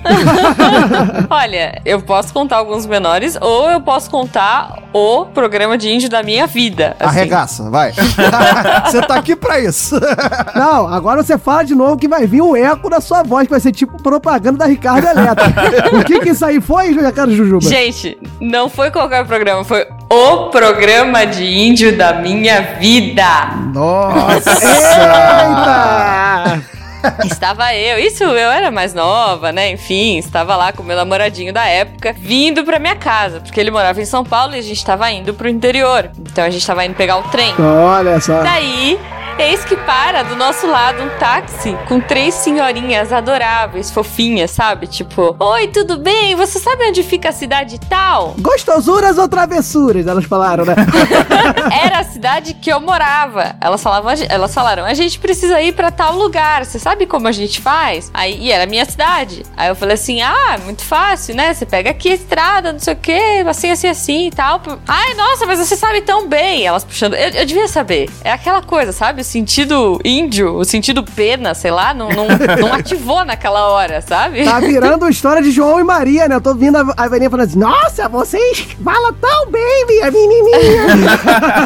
Olha, eu posso contar alguns menores ou eu posso contar o programa de índio da minha vida. assim. Arregaça, vai. Você tá aqui pra isso. Não, agora você fala de novo que vai vir um eco da sua voz, que vai ser tipo propaganda da Ricardo deleta. o que que isso aí foi, cara Jujuba? Gente, não foi qualquer programa, foi o programa de índio da minha vida. Nossa! Eita! Estava eu, isso eu era mais nova, né? Enfim, estava lá com meu namoradinho da época, vindo pra minha casa, porque ele morava em São Paulo e a gente estava indo pro interior. Então a gente estava indo pegar o trem. Olha só. Daí, eis que para do nosso lado um táxi com três senhorinhas adoráveis, fofinhas, sabe? Tipo, oi, tudo bem? Você sabe onde fica a cidade tal? Gostosuras ou travessuras, elas falaram, né? Era a cidade que eu morava. Elas falavam, elas falaram, a gente precisa ir pra tal lugar. Você sabe como a gente faz? Aí, e era a minha cidade. Aí eu falei assim: ah, muito fácil, né? Você pega aqui a estrada, não sei o quê, assim, assim, assim e tal. Ai, nossa, mas você sabe tão bem. Elas puxando. Eu, eu devia saber. É aquela coisa, sabe? Sentido índio, o sentido pena, sei lá, não, não, não ativou naquela hora, sabe? Tá virando história de João e Maria, né? Eu tô vindo a, a velhinha falando assim: nossa, vocês falam tão bem, minha menininha.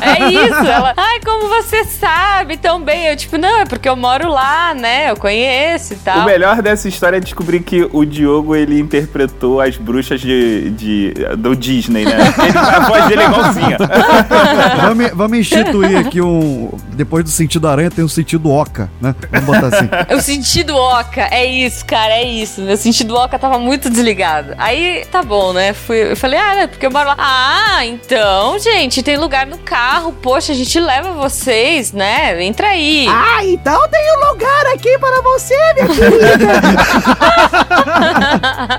É isso. Ela, ai, como você sabe tão bem? Eu, tipo, não, é porque eu moro lá, né? Eu conheço e tal. O melhor dessa história é descobrir que o Diogo ele interpretou as bruxas de, de do Disney, né? Ele, a voz dele é igualzinha. vamos, vamos instituir aqui um. Depois do sentido aranha, tem o sentido oca, né? Vamos botar assim. O sentido oca, é isso, cara, é isso. Meu sentido oca tava muito desligado. Aí, tá bom, né? Fui, eu falei, ah, né, porque eu moro lá. Ah, então, gente, tem lugar no carro. Poxa, a gente leva vocês, né? Entra aí. Ah, então tem um lugar aqui para você, minha querida.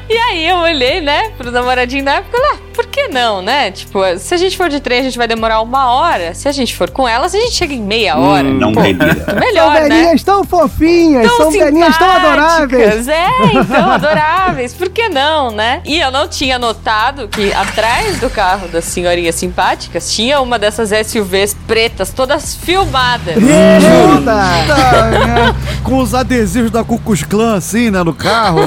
e aí eu olhei, né, pro namoradinho da época lá, por que não, né? Tipo, se a gente for de trem, a gente vai demorar uma hora. Se a gente for com elas, a gente chega em meia hora. Hum, não Pô, Melhor, são né? velhinhas tão fofinhas, Tão são velhinhas tão adoráveis. É, então, adoráveis. Por que não, né? E eu não tinha notado que atrás do carro das senhorinhas simpáticas tinha uma dessas SUVs pretas, todas filmadas. Eita! Com os adesivos da Cucus Clã, assim, né, no carro.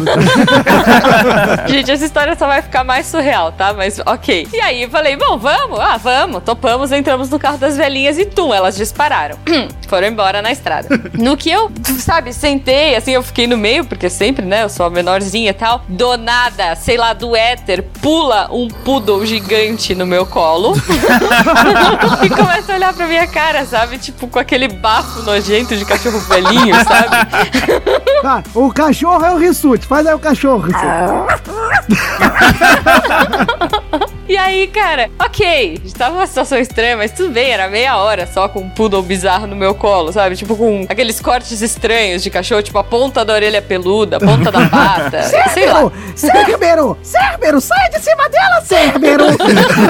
Gente, essa história só vai ficar mais surreal, tá? Mas ok. E aí eu falei, bom, vamos, ah, vamos, topamos, entramos no carro das velhinhas e tum, elas dispararam. Foram embora na estrada. No que eu, sabe, sentei, assim, eu fiquei no meio, porque sempre, né, eu sou a menorzinha e tal. Do nada, sei lá, do éter, pula um poodle gigante no meu colo. e começa a olhar pra minha cara, sabe? Tipo, com aquele bafo nojento de cachorro velhinho, sabe? Tá, o cachorro é o Rissuti. Faz aí o cachorro, Rissuti. E aí, cara, ok, estava uma situação estranha, mas tudo bem, era meia hora só com um poodle bizarro no meu colo, sabe? Tipo, com aqueles cortes estranhos de cachorro, tipo a ponta da orelha peluda, a ponta da pata, lá. Cérbero! Cérbero! Sai de cima dela, Cérbero!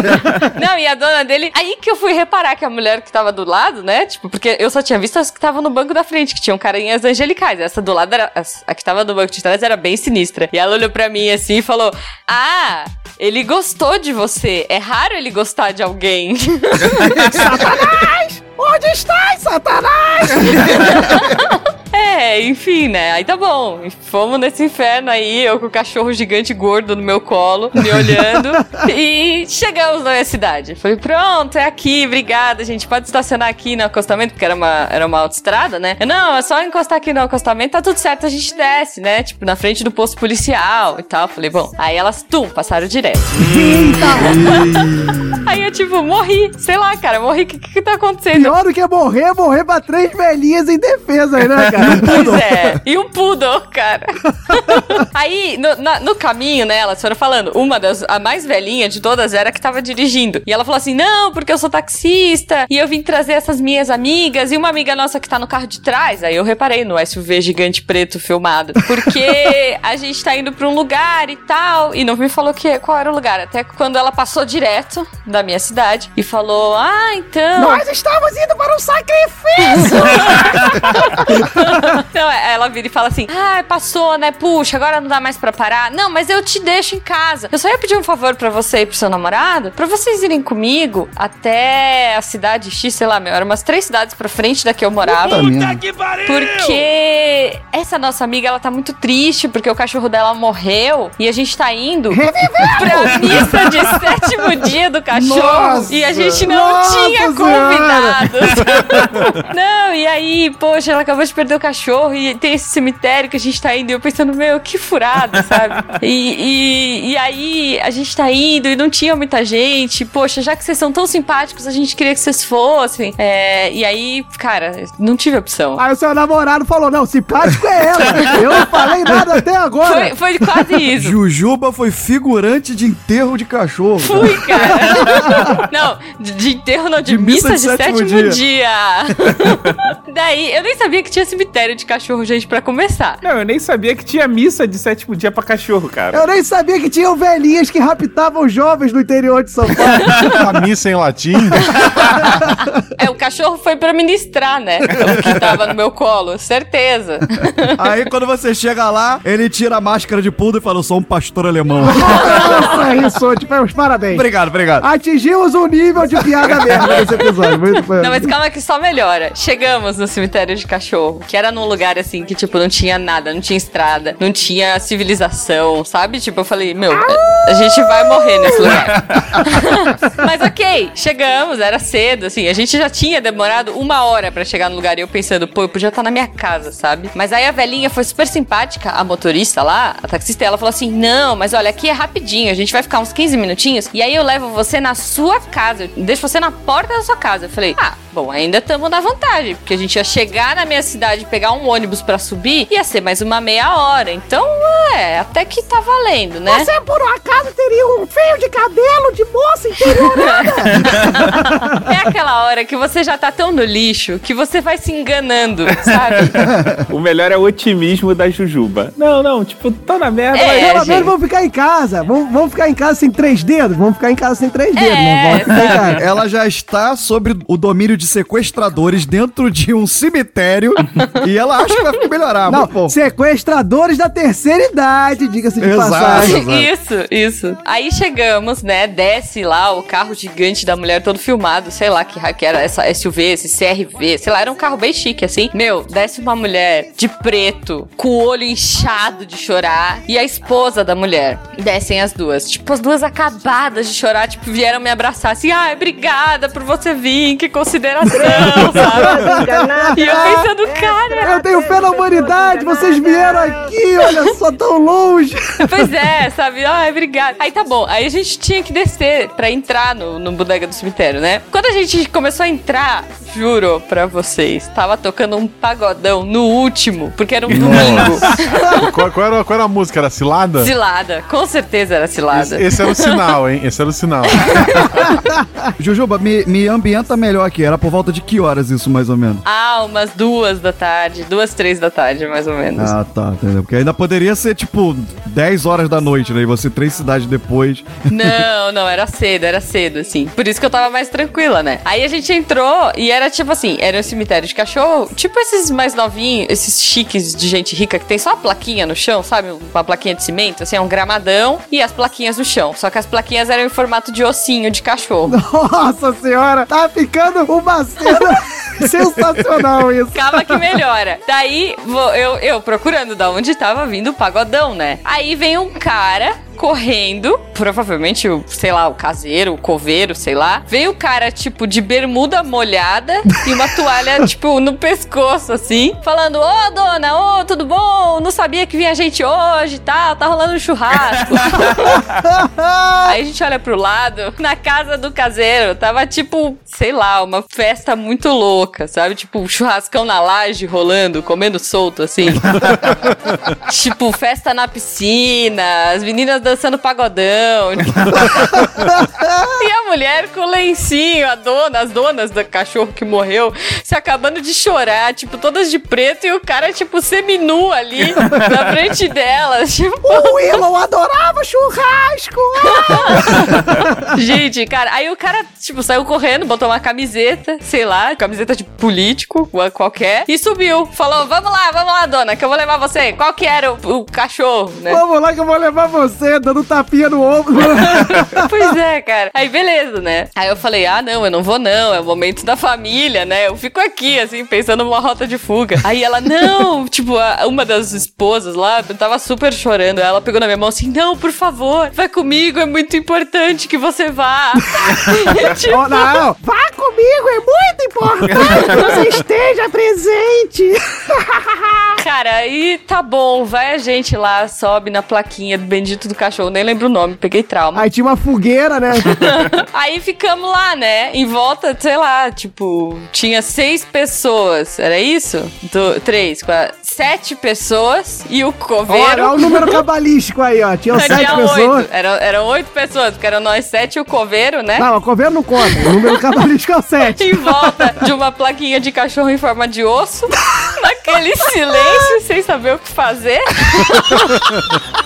Não, e a dona dele. Aí que eu fui reparar que a mulher que tava do lado, né? Tipo, porque eu só tinha visto as que estavam no banco da frente, que tinham carinhas angelicais. Essa do lado era. A que tava no banco de trás era bem sinistra. E ela olhou pra mim assim e falou: Ah, ele gostou de você. É raro ele gostar de alguém. Satanás! Onde estás, Satanás? É, enfim, né? Aí tá bom. Fomos nesse inferno aí, eu com o cachorro gigante gordo no meu colo, me olhando. e chegamos na minha cidade. Falei, pronto, é aqui, obrigada, gente. Pode estacionar aqui no acostamento, porque era uma, era uma autoestrada, né? Não, é só encostar aqui no acostamento, tá tudo certo, a gente desce, né? Tipo, na frente do posto policial e tal. Falei, bom. Aí elas, tum, passaram direto. aí eu, tipo, morri. Sei lá, cara, morri. O que, que tá acontecendo? Pior do que morrer, é morrer pra três velhinhas em defesa aí, né, cara? Pois é. E um poodle, cara. Aí, no, na- no caminho, né, elas foram falando. Uma das, a mais velhinha de todas era a que tava dirigindo. E ela falou assim: não, porque eu sou taxista e eu vim trazer essas minhas amigas e uma amiga nossa que tá no carro de trás. Aí eu reparei no SUV gigante preto filmado. Porque a gente tá indo pra um lugar e tal. E não me falou que, qual era o lugar. Até quando ela passou direto da minha cidade e falou: ah, então. Nós estamos indo para um sacrifício! Então, ela vira e fala assim: Ah, passou, né? Puxa, agora não dá mais pra parar. Não, mas eu te deixo em casa. Eu só ia pedir um favor pra você e pro seu namorado, pra vocês irem comigo até a cidade X, sei lá, meu, eram umas três cidades pra frente da que eu morava. Puta que pariu! Porque essa nossa amiga, ela tá muito triste porque o cachorro dela morreu e a gente tá indo pra missa de sétimo dia do cachorro Nossa! e a gente não Nossa tinha Senhora! não, e aí, poxa, ela acabou de perder o cachorro e tem esse cemitério que a gente tá indo. E eu pensando, meu, que furada, sabe? E, e, e aí a gente tá indo e não tinha muita gente. Poxa, já que vocês são tão simpáticos, a gente queria que vocês fossem. É, e aí, cara, não tive opção. Aí o seu namorado falou: não, simpático é ela. Eu não falei nada até agora. Foi, foi quase isso. Jujuba foi figurante de enterro de cachorro. Fui, cara. Não, de, de enterro não, de, De missa missa, de de, sétimo sétimo, dia. dia. Daí, eu nem sabia que tinha cemitério de cachorro, gente, pra começar. Não, eu nem sabia que tinha missa de sétimo dia pra cachorro, cara. Eu nem sabia que tinham velhinhas que raptavam jovens no interior de São Paulo. A missa em latim? É, o cachorro foi pra ministrar, né? O que tava no meu colo, certeza. Aí quando você chega lá, ele tira a máscara de pudo e fala: Eu sou um pastor alemão. Nossa, Rissuti, os parabéns. obrigado, obrigado. Atingimos um nível de piada merda nesse episódio. Muito Não, mas calma que só melhora. Chegamos no cemitério de cachorro, que era num lugar assim que, tipo, não tinha nada, não tinha estrada, não tinha civilização, sabe? Tipo, eu falei, meu, a gente vai morrer nesse lugar. Mas ok, chegamos, era cedo, assim, a gente já tinha demorado uma hora pra chegar no lugar e eu pensando, pô, eu podia estar na minha casa, sabe? Mas aí a velhinha foi super simpática, a motorista lá, a taxista, ela falou assim: não, mas olha, aqui é rapidinho, a gente vai ficar uns 15 minutinhos e aí eu levo você na sua casa, eu deixo você na porta da sua casa. Eu falei, ah, bom, ainda estamos na vantagem, porque a gente ia chegar na minha cidade, pegar um ônibus pra subir, ia ser mais uma meia hora. Então, é, até que tá valendo, né? Você, por um acaso, teria um fio de cabelo de moça interiorada? É aquela hora que você já tá tão no lixo que você vai se enganando, sabe? O melhor é o otimismo da Jujuba. Não, não, tipo, tô na merda, É, mas. Pelo gente. menos vamos ficar em casa. Vamos, vamos ficar em casa sem três dedos? Vamos ficar em casa sem três dedos, né? É, Vamos ficar em casa. Ela já está sobre o domínio de sequestradores dentro de um cemitério e ela acha que vai melhorar. Não, pô, sequestradores da terceira idade, diga-se de Exato. passagem. Isso, isso. Aí chegamos, né? Desce lá o carro gigante da mulher todo filmado, sei lá que raio que era essa SUV, esse CRV, sei lá, era um carro bem chique assim. Meu, desce uma mulher de preto, com o olho inchado de chorar, e a esposa da mulher. Descem as duas. Tipo, as duas acabadas de chorar, tipo, vieram me abraçar assim, ai, obrigada por você vir, que consideração, sabe? e eu pensando, cara. Eu tenho fé na humanidade, vocês vieram aqui, olha só, tão longe. Pois é, sabe? Ai, obrigada. Aí tá bom. Aí a gente tinha que descer pra entrar no, no bodega do cemitério, né? Quando a gente começou a entrar, juro pra vocês, tava tocando um pagodão no último, porque era um domingo. qual, qual era, qual era a música? Era cilada? Cilada, com certeza era cilada. Esse, esse era o sinal, hein? Esse era o sinal. Jujuba, me, me ambienta melhor aqui. Era por volta de que horas isso, mais ou menos? Ah, umas duas da tarde, duas, três da tarde, mais ou menos. Ah, tá, entendeu? Porque ainda poderia ser, tipo, 10 horas da noite, né? E você três cidades depois. Não, não, era cedo, era cedo, assim. Por isso que eu tava mais tranquila, né? Aí a gente entrou e era tipo assim, era um cemitério de cachorro, tipo esses mais novinhos, esses chiques de gente rica que tem só a plaquinha no chão, sabe? Uma plaquinha de cimento, assim, é um gramadão e as plaquinhas no chão. Só que as plaquinhas eram em formato de ossinho de cachorro. Nossa senhora, tá ficando uma cena sensacional isso. Calma que melhora. Daí, vou- eu, eu procurando da onde tava vindo o pagodão, né? Aí vem um cara correndo, provavelmente, o, sei lá, o caseiro, o coveiro, sei lá. Veio o cara, tipo, de bermuda molhada e uma toalha, tipo, no pescoço, assim, falando: Ô, dona, ô, tudo bom? Não sabia que vinha gente hoje e tal, tá rolando um churrasco. Aí a gente olha pro lado, na casa do caseiro, tava tipo, sei lá, uma festa muito louca, sabe? Tipo, um churrascão na laje rolando, comendo solto, assim. tipo, festa na piscina, as meninas dançando pagodão. e a mulher com o lencinho, a dona, as donas do cachorro que morreu, se acabando de chorar, tipo, todas de preto, e o cara, tipo, seminu ali na frente delas. Tipo, O Willow adorava churrasco. Gente, cara, aí o cara, tipo, saiu correndo, botou uma camiseta, sei lá, camiseta de político, qualquer, e subiu. Falou: Vamos lá, vamos lá, dona, que eu vou levar você. Qual que era o, o cachorro, né? Vamos lá que eu vou levar você, dando tapinha no ombro. pois é, cara. Aí beleza, né? Aí eu falei: Ah, não, eu não vou, não. É o momento da família, né? Eu fico aqui, assim, pensando numa rota de fuga. Aí ela, não, tipo, a- uma das esposas lá tava super chorando. Ela pegou na minha mão assim: Não, por favor, vai comigo, é muito importante que você vá. tipo, Oh, não, vá comigo, é muito importante que você esteja presente. Cara, aí tá bom, vai a gente lá, sobe na plaquinha do bendito do cachorro, nem lembro o nome, peguei trauma. Aí tinha uma fogueira, né? Aí ficamos lá, né? Em volta, sei lá, tipo, tinha seis pessoas. Era isso? Do, três, quatro, sete pessoas e o coveiro. Olha, olha o número cabalístico aí, ó. Tinha sete pessoas. Oito. Eram, eram oito pessoas, porque eram nós sete e o coveiro, né? Não, o coveiro não conta. O número cabalístico é o sete. em volta de uma plaquinha de cachorro em forma de osso, naquele silêncio, sem saber o que fazer.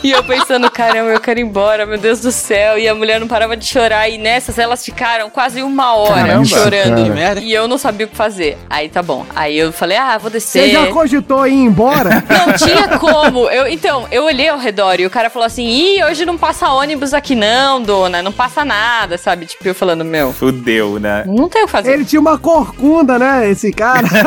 e eu pensando, caramba, eu quero ir embora, meu Deus do céu. E a mulher não parava de chorar. E nessas elas ficaram quase uma hora Caramba, chorando. cara. E eu não sabia o que fazer. Aí tá bom. Aí eu falei, ah, vou descer. Você já cogitou ir embora? Não tinha como. Eu, então, eu olhei ao redor e o cara falou assim: Ih, hoje não passa ônibus aqui, não, dona. Não passa nada, sabe? Tipo, eu falando, meu. Fudeu, né? Não tem o que fazer. Ele tinha uma corcunda, né? Esse cara.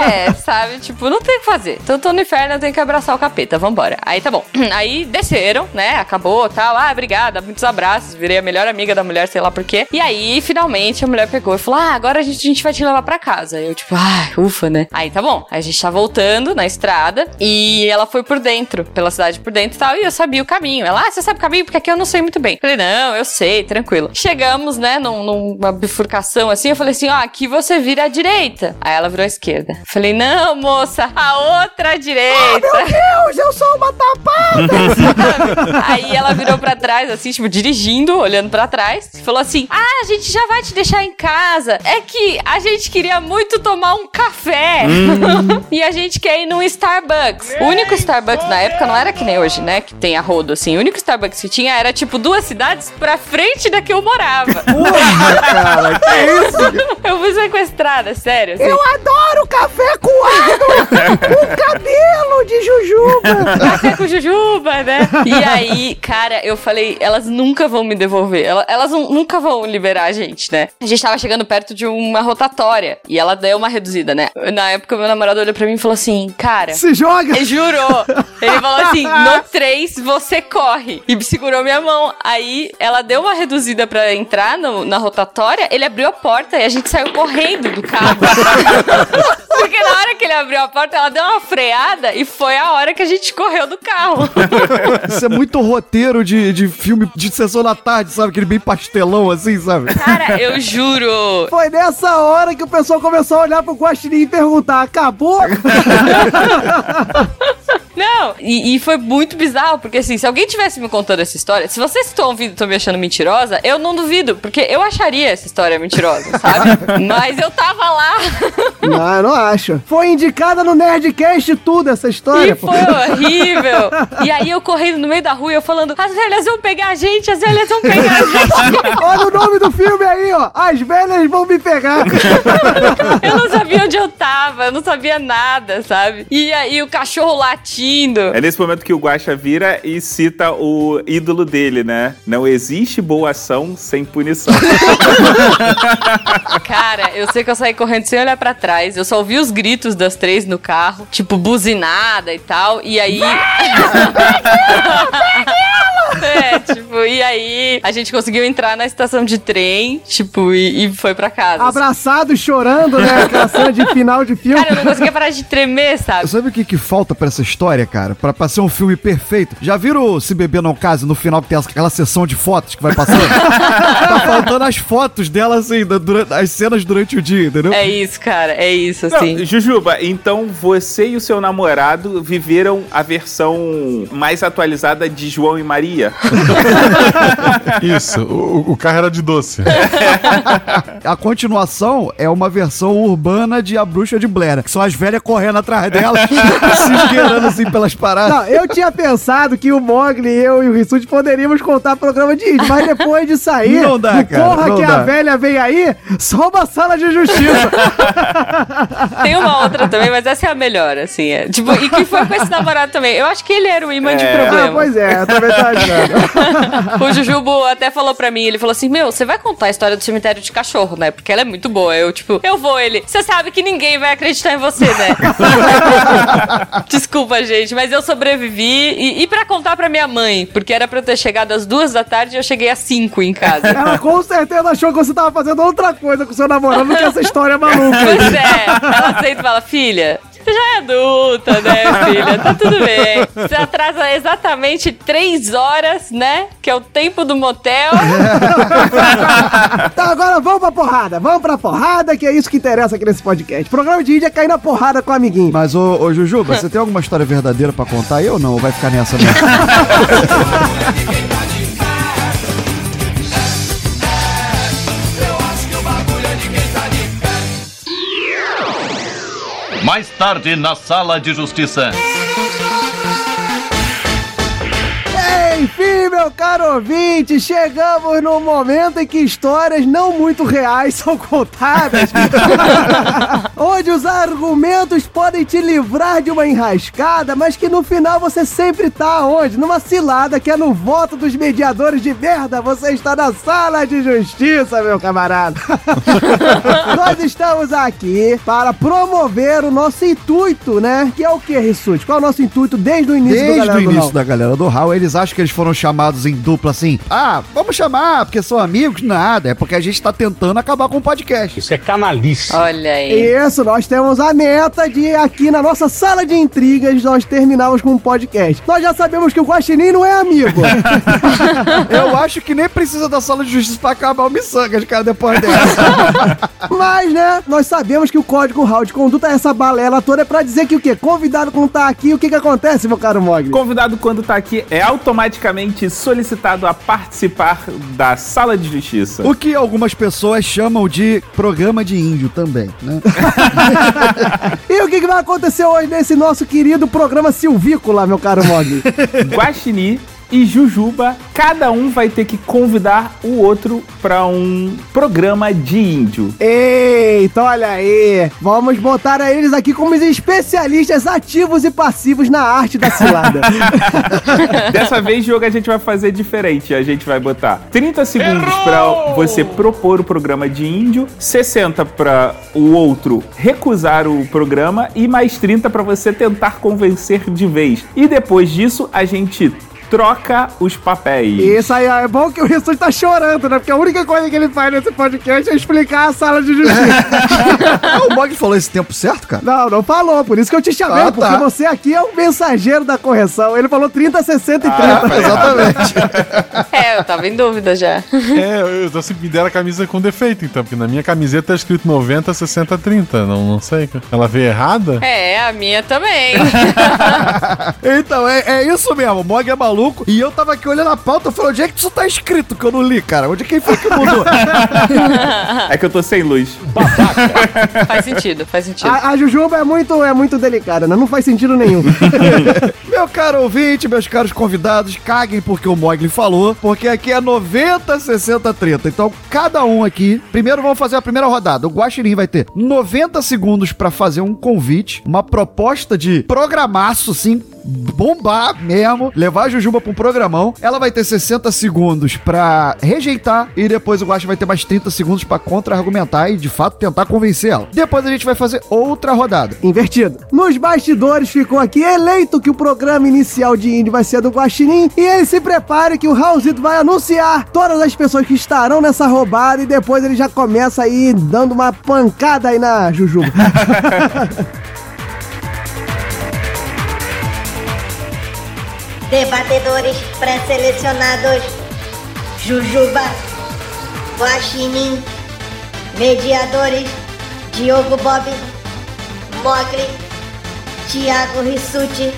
É, sabe? Tipo, não tem o que fazer. Então tô no inferno, eu tenho que abraçar o capeta. Vambora. Aí tá bom. Aí desceram, né? Acabou tal. Ah, obrigada, muitos abraços. Virei a melhor amiga da mulher, sei lá por quê. E aí, finalmente, a mulher pegou e falou: Ah, agora a gente, a gente vai te levar pra casa. Eu, tipo, ah, ufa, né? Aí tá bom. Aí a gente tá voltando na estrada e ela foi por dentro, pela cidade por dentro e tal. E eu sabia o caminho. Ela, ah, você sabe o caminho? Porque aqui eu não sei muito bem. Falei, não, eu sei, tranquilo. Chegamos, né, num- numa bifurcação assim. Eu falei assim: Ó, aqui você vira à direita. Aí ela virou à esquerda. Falei, não, moça, a outra direita. Meu Deus, eu sou uma tapada! Aí ela virou pra trás, assim, tipo, dirigindo, olhando pra trás, e falou assim: Ah, a gente já vai te deixar em casa. É que a gente queria muito tomar um café. Hum. e a gente quer ir num Starbucks. O único Starbucks na época não era que nem hoje, né? Que tem a rodo, assim. O único Starbucks que tinha era, tipo, duas cidades pra frente da que eu morava. cara, que isso? Eu fui sequestrada, sério. assim. Eu adoro café coado! com cabelo de jujuba! Café com jujuba, né? E aí, cara, eu falei, elas nunca vão me devolver. Ela- Elas, nu- nunca vão liberar a gente, né? A gente tava chegando perto de uma rotatória. E ela deu uma reduzida, né? Na época, meu namorado olhou pra mim e falou assim, cara... Se joga! Ele jurou! Ele falou assim, no 3, você corre. E segurou minha mão. Aí, ela deu uma reduzida pra entrar no- na rotatória. Ele abriu a porta e a gente saiu correndo do carro. Porque na hora que ele abriu a porta, ela deu uma freada e foi a hora que a gente correu do carro. Isso é muito roteiro de, de filme de sessão da tarde, sabe? Aquele bem pastelão assim, sabe? Cara, eu juro. Foi nessa hora que o pessoal começou a olhar pro Guaxinim e perguntar: acabou? Não, e, e foi muito bizarro, porque assim, se alguém tivesse me contando essa história, se vocês estão ouvindo e estão me achando mentirosa, eu não duvido, porque eu acharia essa história mentirosa, sabe? Mas eu tava lá. não, não acho. Foi indicada no Nerdcast tudo essa história. E foi horrível. E aí eu correndo no meio da rua, eu falando, as velhas vão pegar a gente, as velhas vão pegar a gente. Olha o nome do filme aí, ó. As velhas vão me pegar. Eu não sabia onde eu tava, eu não sabia nada, sabe? E aí o cachorro latindo. É nesse momento que o Guaxa vira e cita o ídolo dele, né? Não existe boa ação sem punição. Cara, eu sei que eu saí correndo sem olhar pra trás. Eu só ouvi os gritos das três no carro, tipo buzinada e tal. E aí. yeah! É, tipo, e aí a gente conseguiu entrar na estação de trem, tipo, e, e foi pra casa. Abraçado, chorando, né? Aquela cena de final de filme. Cara, eu não conseguia parar de tremer, sabe? Sabe o que, que falta pra essa história, cara? Pra, pra ser um filme perfeito. Já viram Se Beber Não Case no final que tem aquela sessão de fotos que vai passando? tá faltando as fotos dela, assim, da- durante, as cenas durante o dia, entendeu? É isso, cara, é isso, Não, assim. Jujuba, então você e o seu namorado viveram a versão mais atualizada de João e Maria? Isso, o, o carro era de doce. A continuação é uma versão urbana de A Bruxa de Blair, que são as velhas correndo atrás dela, se esgueirando assim pelas paradas. Não, eu tinha pensado que o Mogli, eu e o Rissuti poderíamos contar programa de índio, mas depois de sair, Não dá, cara, Porra não que dá. a velha vem aí, só uma sala de justiça. Tem uma outra também, mas essa é a melhor, assim. É. Tipo, e que foi com esse namorado também. Eu acho que ele era o imã de É. problema. Ah, pois é, também tô O Jujubo até falou pra mim, ele falou assim, meu, você vai contar a história do cemitério de cachorro, né? Porque ela é muito boa. Eu, tipo, eu vou, ele. Você sabe que ninguém vai acreditar em você, né? Desculpa, gente, mas eu sobrevivi. E, e pra contar pra minha mãe, porque era pra eu ter chegado às duas da tarde e eu cheguei às cinco em casa. Ela com certeza achou que você tava fazendo outra coisa com seu namorado do que essa história maluca. Pois é, ela sempre fala, filha, Você já é adulta, né, filha? Tá tudo bem. Você atrasa exatamente três horas, né? Que é o tempo do motel. Tá, agora vamos pra porrada. Vamos pra porrada, que é isso que interessa aqui nesse podcast. O programa de índia é cair na porrada com o amiguinho. Mas, ô, ô Jujuba, você tem alguma história verdadeira pra contar aí ou não? Ou vai ficar nessa mesmo? Mais tarde na Sala de Justiça. Enfim, meu caro ouvinte, chegamos no momento em que histórias não muito reais são contadas. onde os argumentos podem te livrar de uma enrascada, mas que no final você sempre tá onde? Numa cilada que é no voto dos mediadores de merda. Você está na sala de justiça, meu camarada. Nós estamos aqui para promover o nosso intuito, né? Que é o que, Rissuti? Qual é o nosso intuito desde o início do Desde Galera o do início Hall? da galera do Hall, eles acham que eles foram chamados em dupla assim. Ah, vamos chamar, porque são amigos? Nada, é porque a gente tá tentando acabar com o podcast. Isso é canalice. Olha aí. Isso, nós temos a meta de aqui na nossa sala de intrigas nós terminarmos com um podcast. Nós já sabemos que o Guaxinim não é amigo. Eu acho que nem precisa da sala de justiça pra acabar o Missangas, cara, depois dessa. Mas, né, nós sabemos que o código RAW de conduta, essa balela toda, é pra dizer que o quê? Convidado quando tá aqui, o que que acontece, meu caro Mogli? Convidado quando tá aqui é automaticamente solicitado a participar da sala de justiça. O que algumas pessoas chamam de programa de índio também, né? E o que que vai acontecer hoje nesse nosso querido programa Silvícola, meu caro Mogli? Guaxinim e Jujuba, cada um vai ter que convidar o outro pra um programa de índio. Eita, olha aí. Vamos botar eles aqui como os especialistas ativos e passivos na arte da cilada. Dessa vez, jogo a gente vai fazer diferente. A gente vai botar 30 segundos pra você propor o programa de índio, 60 pra o outro recusar o programa e mais 30 pra você tentar convencer de vez. E depois disso, a gente troca os papéis. Isso aí, ó, é bom que o Rissuti tá chorando, né? Porque a única coisa que ele faz nesse podcast é explicar a sala de justiça. o Mogli falou esse tempo certo, cara? Não, não falou, por isso que eu te chamei, Ah, porque tá. você aqui é o mensageiro da correção. Ele falou 30, 60 e 30. Ah, exatamente. É, eu tava em dúvida já. É, eu, eu sempre me deram a camisa com defeito, então, porque na minha camiseta tá escrito 90, 60, 30. Não, não sei. Ela veio errada? É, a minha também. Então, é, é isso mesmo. O Mog é maluco. E eu tava aqui olhando a pauta e falei, onde é que isso tá escrito que eu não li, cara? Onde é que foi que mudou? É que eu tô sem luz. faz sentido, faz sentido. A, a Jujuba é muito, é muito delicada, né? Não faz sentido nenhum. Meu caro ouvinte, meus caros convidados, caguem porque o Mogli falou, porque aqui é 90, 60, 30. Então, cada um aqui, primeiro vamos fazer a primeira rodada. O Guaxinim vai ter 90 segundos pra fazer um convite, uma proposta de programaço, sim, bombar mesmo, levar a Jujuba pra um programão. Ela vai ter 60 segundos pra rejeitar e depois o Guaxa vai ter mais 30 segundos pra contra-argumentar e, de fato, tentar convencer ela. Depois a gente vai fazer outra rodada. Invertido. Nos bastidores ficou aqui eleito que o programa inicial de Indy vai ser do Guaxinim e ele se prepare que o Raulzito vai anunciar todas as pessoas que estarão nessa roubada e depois ele já começa aí dando uma pancada aí na Jujuba. Debatedores pré-selecionados: Jujuba, Guaxinim, Mediadores: Diogo Bob, Mogli, Thiago Rissuti.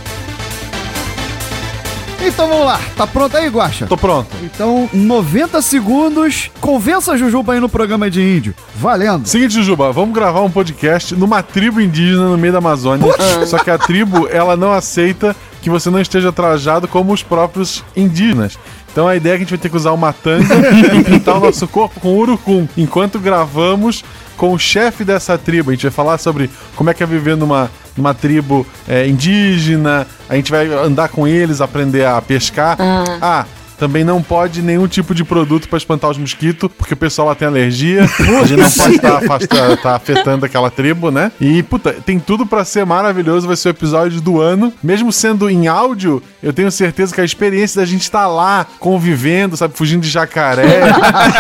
Então vamos lá, tá pronto aí, Guaxa? Tô pronto. Então, 90 segundos, convença a Jujuba aí no programa de índio. Valendo. Seguinte, Jujuba, vamos gravar um podcast numa tribo indígena no meio da Amazônia. Só que a tribo, ela não aceita que você não esteja trajado como os próprios indígenas. Então a ideia é que a gente vai ter que usar uma tanga e pintar o nosso corpo com urucum. Enquanto gravamos com o chefe dessa tribo. A gente vai falar sobre como é que é viver numa, numa tribo é, indígena. A gente vai andar com eles, aprender a pescar. Ah. Também não pode nenhum tipo de produto para espantar os mosquitos, porque o pessoal lá tem alergia. a gente não pode estar tá afetando aquela tribo, né? E, puta, tem tudo para ser maravilhoso. Vai ser o episódio do ano. Mesmo sendo em áudio, eu tenho certeza que a experiência da gente estar lá convivendo, sabe, fugindo de jacaré,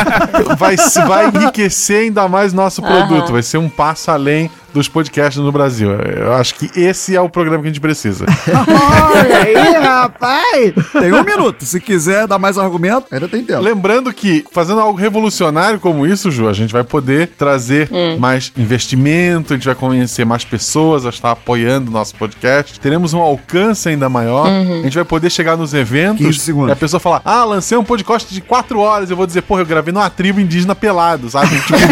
vai, vai enriquecer ainda mais nosso produto. Aham. Vai ser um passo além dos podcasts no Brasil. Eu acho que esse é o programa que a gente precisa. Olha aí, rapaz! Tem um minuto. Se quiser dar mais argumento, ainda tem tempo. Lembrando que, fazendo algo revolucionário como isso, Ju, a gente vai poder trazer Hum. mais investimento, a gente vai conhecer mais pessoas a estar apoiando o nosso podcast. Teremos um alcance ainda maior. Uhum. A gente vai poder chegar nos 15 eventos e a pessoa falar: Ah, lancei um podcast de 4 horas. Eu vou dizer, porra, eu gravei numa tribo indígena pelado, sabe? Tipo,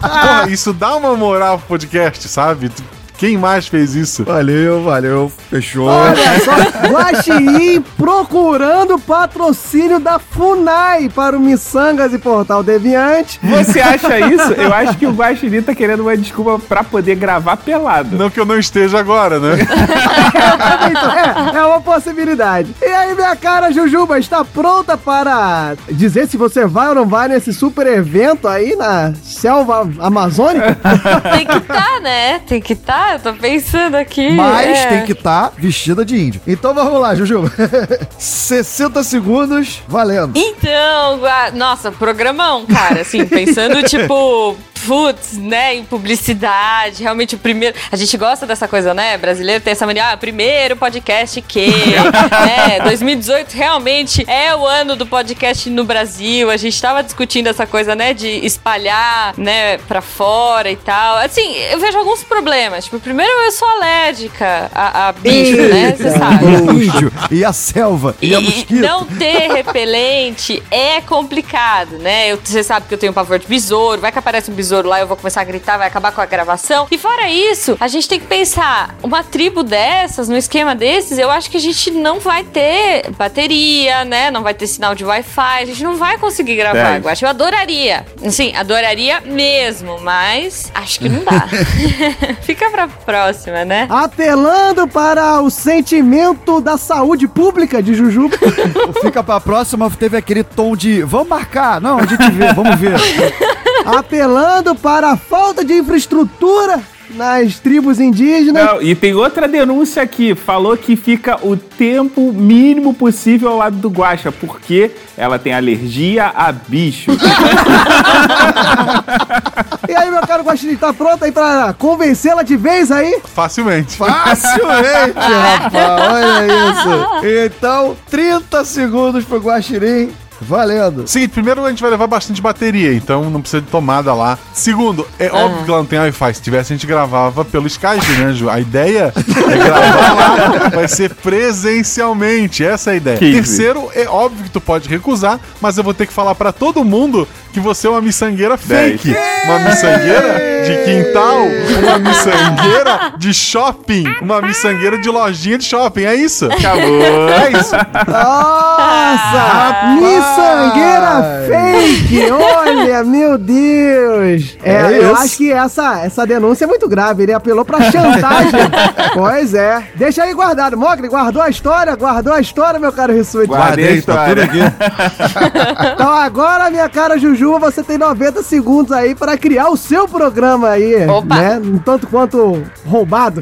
porra, isso dá uma moral pro podcast, sabe? Quem mais fez isso? Valeu, valeu. Fechou. Olha só, Guaxinim procurando patrocínio da FUNAI para o Missangas e Portal Deviante. Você acha isso? Eu acho que o Guaxinim tá querendo uma desculpa pra poder gravar pelado. Não que eu não esteja agora, né? é, é uma possibilidade. E aí, minha cara, Jujuba, está pronta para dizer se você vai ou não vai nesse super evento aí na selva amazônica? Tem que tá, né? Tem que tá. Eu tô pensando aqui. Mas é. tem que estar vestida de índio. Então vamos lá, Jujuba. 60 segundos, valendo. Então, nossa, programão, cara, assim, pensando, tipo, putz, né, em publicidade, realmente o primeiro, a gente gosta dessa coisa, né, brasileiro tem essa mania, ah, primeiro podcast que, né, 2018 realmente é o ano do podcast no Brasil, a gente tava discutindo essa coisa, né, de espalhar, né, pra fora e tal, assim, eu vejo alguns problemas, tipo, primeiro eu sou alérgica a, a bicho, né, você sabe. O índio e a selva e, a E mosquito. não ter repelente é complicado, né? Você sabe que eu tenho pavor de besouro, vai que aparece um besouro lá, eu vou começar a gritar, vai acabar com a gravação. E fora isso, a gente tem que pensar, uma tribo dessas, num esquema desses, eu acho que a gente não vai ter bateria, né? Não vai ter sinal de Wi-Fi, a gente não vai conseguir gravar. Eu acho eu adoraria. Assim, adoraria mesmo, mas acho que não dá. Fica pra próxima, né? Apelando para o sentimento da saúde pública de Jujuba. Fica pra próxima, teve aquele tom de vamos marcar. Não, a gente vê, vamos ver. Apelando para a falta de infraestrutura nas tribos indígenas. Não, e tem outra denúncia aqui. Falou que fica o tempo mínimo possível ao lado do Guaxa, porque ela tem alergia a bicho. E aí, meu caro Guaxinim, tá pronto aí pra convencê-la de vez aí? Facilmente. Facilmente, rapaz. Olha isso. Então, 30 segundos pro Guaxirim. Valendo. Seguinte, primeiro a gente vai levar bastante bateria, então não precisa de tomada lá. Segundo, é óbvio que ela não tem Wi-Fi. Se tivesse, a gente gravava pelo Skype, né, Ju? A ideia é gravar lá, vai ser presencialmente. Essa é a ideia. Que isso? Terceiro, é óbvio que tu pode recusar, mas eu vou ter que falar pra todo mundo que você é uma miçangueira fake. Uma miçangueira de quintal, uma miçangueira de shopping, uma miçangueira de lojinha de shopping. É isso? Acabou. É isso. Nossa! Miçangueira fake! Olha, meu Deus! É, É eu acho que essa, essa denúncia é muito grave. Ele apelou pra chantagem. pois é. Deixa aí guardado. Mogli, guardou a história? Guardou a história, meu caro Rissuti? Guardei a história. Então agora, minha cara Juju, você tem 90 segundos aí para criar o seu programa aí, Opa. né? Um tanto quanto roubado.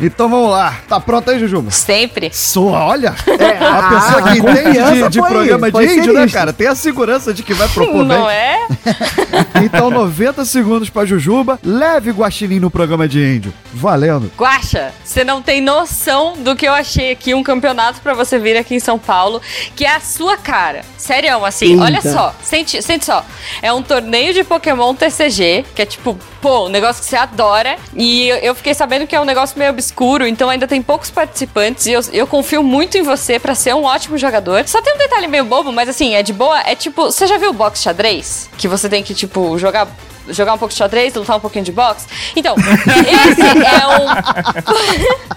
Então vamos lá. Tá pronto aí, Jujuba? Sempre. Sua, olha. É, a pessoa que entende de, de foi- programa de foi índio, né, cara? Tem a segurança de que vai propor Não bem. é? Então, 90 segundos pra Jujuba. Leve Guaxinim no programa de índio. Valendo. Guaxa, você não tem noção do que eu achei aqui, um campeonato pra você vir aqui em São Paulo, que é a sua cara. Sério, assim, Eita. olha só, sente, sente só. É um torneio de Pokémon TCG, que é tipo, pô, um negócio que você adora. E eu, eu fiquei sabendo que é um negócio meio obscuro, então ainda tem poucos participantes. E eu, eu confio muito em você pra ser um ótimo jogador. Só tem um detalhe meio bobo, mas assim, é de boa. É tipo, você já viu box xadrez? Que você tem que, tipo, jogar jogar um pouco de xadrez, lutar um pouquinho de boxe. Então, esse é um.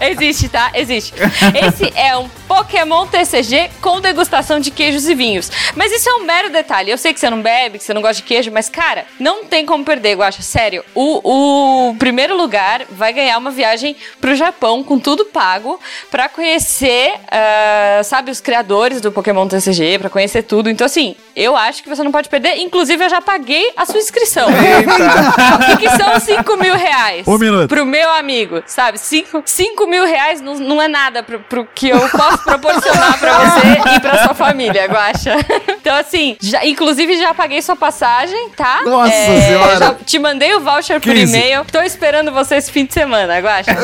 Existe, tá? Existe. Esse é um Pokémon TCG com degustação de queijos e vinhos. Mas isso é um mero detalhe. Eu sei que você não bebe, que você não gosta de queijo, mas, cara, não tem como perder, Guacha. Sério, o, o primeiro lugar vai ganhar uma viagem pro Japão com tudo pago pra conhecer, ah, sabe, os criadores do Pokémon TCG, pra conhecer tudo. Então, assim, eu acho que você não pode perder. Inclusive, eu já paguei a sua inscrição. O que, que são 5 mil reais? Um minuto. Pro meu amigo, sabe? 5 mil reais não, não é nada pro, pro que eu posso proporcionar pra você e pra sua família, Guaxa. Então, assim, já, inclusive já paguei sua passagem, tá? Nossa Senhora. já te mandei o voucher por 15. e-mail. Tô esperando você esse fim de semana, Guaxa.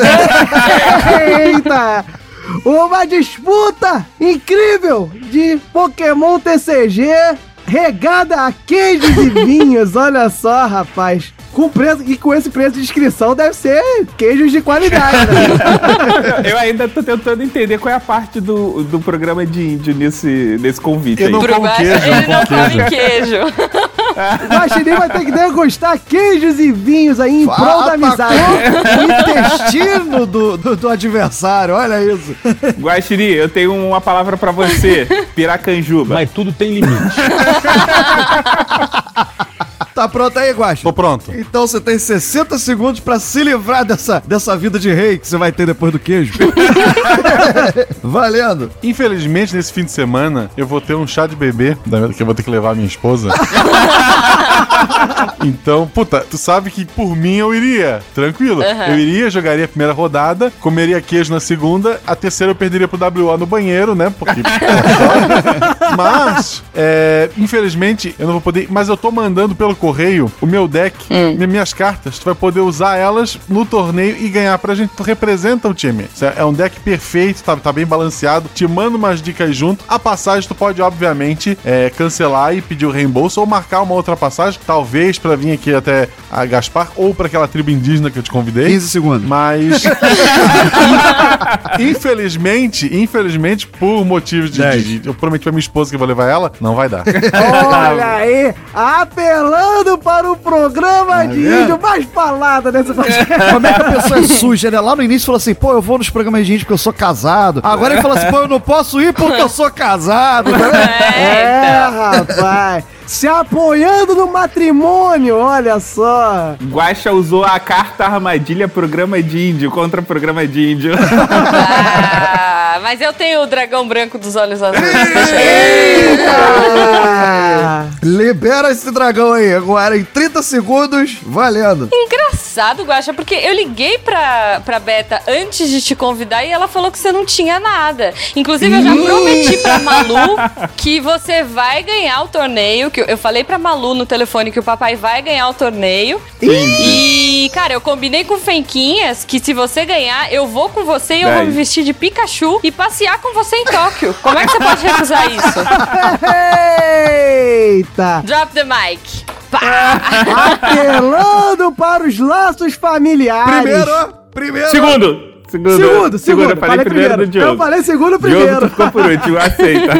Eita! Uma disputa incrível de Pokémon TCG regada a queijos e vinhos. Olha só, rapaz. Com preço, e com esse preço de inscrição deve ser queijos de qualidade, né? Eu ainda tô tentando entender qual é a parte do, do programa de índio nesse, nesse convite Eu aí. não Pro como queijo, ele não come queijo. O Guaxinim vai ter que degustar queijos e vinhos aí em prol da amizade. O intestino do, do, do adversário, olha isso. Guaxiri, eu tenho uma palavra pra você. Piracanjuba. Mas tudo tem limite. Tá pronto aí, Guaxa? Tô pronto. Então você tem 60 segundos pra se livrar dessa, dessa vida de rei que você vai ter depois do queijo. Valendo. Infelizmente, nesse fim de semana, eu vou ter um chá de bebê, da- que eu vou ter que levar a minha esposa. então, puta, tu sabe que por mim eu iria, tranquilo. Aham. Eu iria, jogaria a primeira rodada, comeria queijo na segunda, a terceira eu perderia pro WO no banheiro, né? Porque. mas, é, infelizmente, eu não vou poder. Mas eu tô mandando pelo correio o meu deck, mi- minhas cartas. Tu vai poder usar elas no torneio e ganhar pra gente. Tu representa o time. É é um deck perfeito, tá, tá bem balanceado. Te mando umas dicas junto. A passagem tu pode, obviamente, é, cancelar e pedir o reembolso ou marcar uma outra passagem, talvez pra vir aqui até a Gaspar ou pra aquela tribo indígena que eu te convidei. 15 segundos. Mas. infelizmente, infelizmente, por motivos de, de- de- Eu prometi pra minha esposa que eu vou levar ela, não vai dar. Olha aí, apelando para o programa de vendo? índio mais falado nessa podcast. Como é que a pessoa é suja, né? Lá no início falou assim, pô, eu vou nos programas de índio porque eu sou casado. Agora ele fala assim, pô, eu não posso ir porque eu sou casado. tá vendo? É, rapaz. Se apoiando no matrimônio, olha só. Guaxa usou a carta armadilha programa de índio contra programa de índio. Ah, mas eu tenho o dragão branco dos olhos azuis. Ah, Libera esse dragão aí agora em 30 segundos, valendo. Engraçado, Guaxa, porque eu liguei pra, pra Beta antes de te convidar e ela falou que você não tinha nada. Inclusive, eu já prometi pra Malu que você vai ganhar o torneio. Que eu, falei pra Malu no telefone que o papai vai ganhar o torneio. E, cara, eu combinei com o Fenquinhas que se você ganhar, eu vou com você e eu vou me vestir de Pikachu e passear com você em Tóquio. Como é que você pode recusar isso? Eita! Drop the mic. Apelando para os laços familiares. Primeiro, primeiro. Segundo. Segundo, Segundo, segundo. Eu falei, primeiro, do Diogo. Eu falei segundo Diogo, primeiro. tu ficou por último, aceita.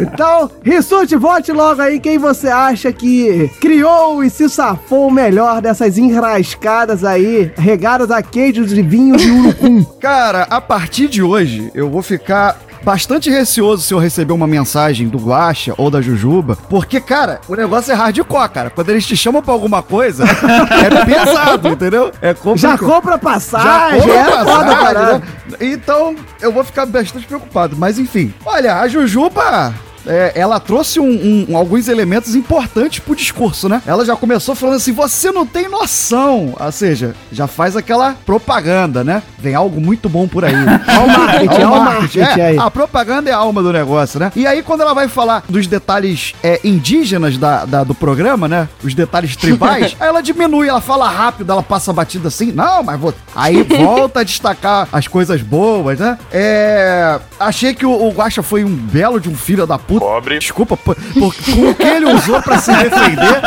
Então, Rissuti, vote logo aí quem você acha que criou e se safou melhor dessas enrascadas aí, regadas a queijos de vinho de urucum. Cara, a partir de hoje, eu vou ficar bastante receoso se eu receber uma mensagem do Guaxa ou da Jujuba, porque, cara, o negócio é hardcore, cara. Quando eles te chamam pra alguma coisa, é pesado, entendeu? É Já complicado. compra Já passagem, compra é foda, passagem, caralho. né? Então, eu vou ficar bastante preocupado. Mas, enfim. Olha, a Jujuba... é, ela trouxe um- um- alguns elementos importantes pro discurso, né? Ela já começou falando assim: você não tem noção. Ou seja, já faz aquela propaganda, né? Vem algo muito bom por aí. Olha o marketing, olha o marketing É, aí. A propaganda é a alma do negócio, né? E aí, quando ela vai falar dos detalhes é, indígenas da, da- do programa, né? Os detalhes tribais, aí ela diminui, ela fala rápido, ela passa batida assim. Não, mas vou. Aí volta a destacar as coisas boas, né? É. Achei que o, o Guaxa foi um belo de um filho da puta. Pobre. Desculpa, por, por, com o que ele usou pra se defender.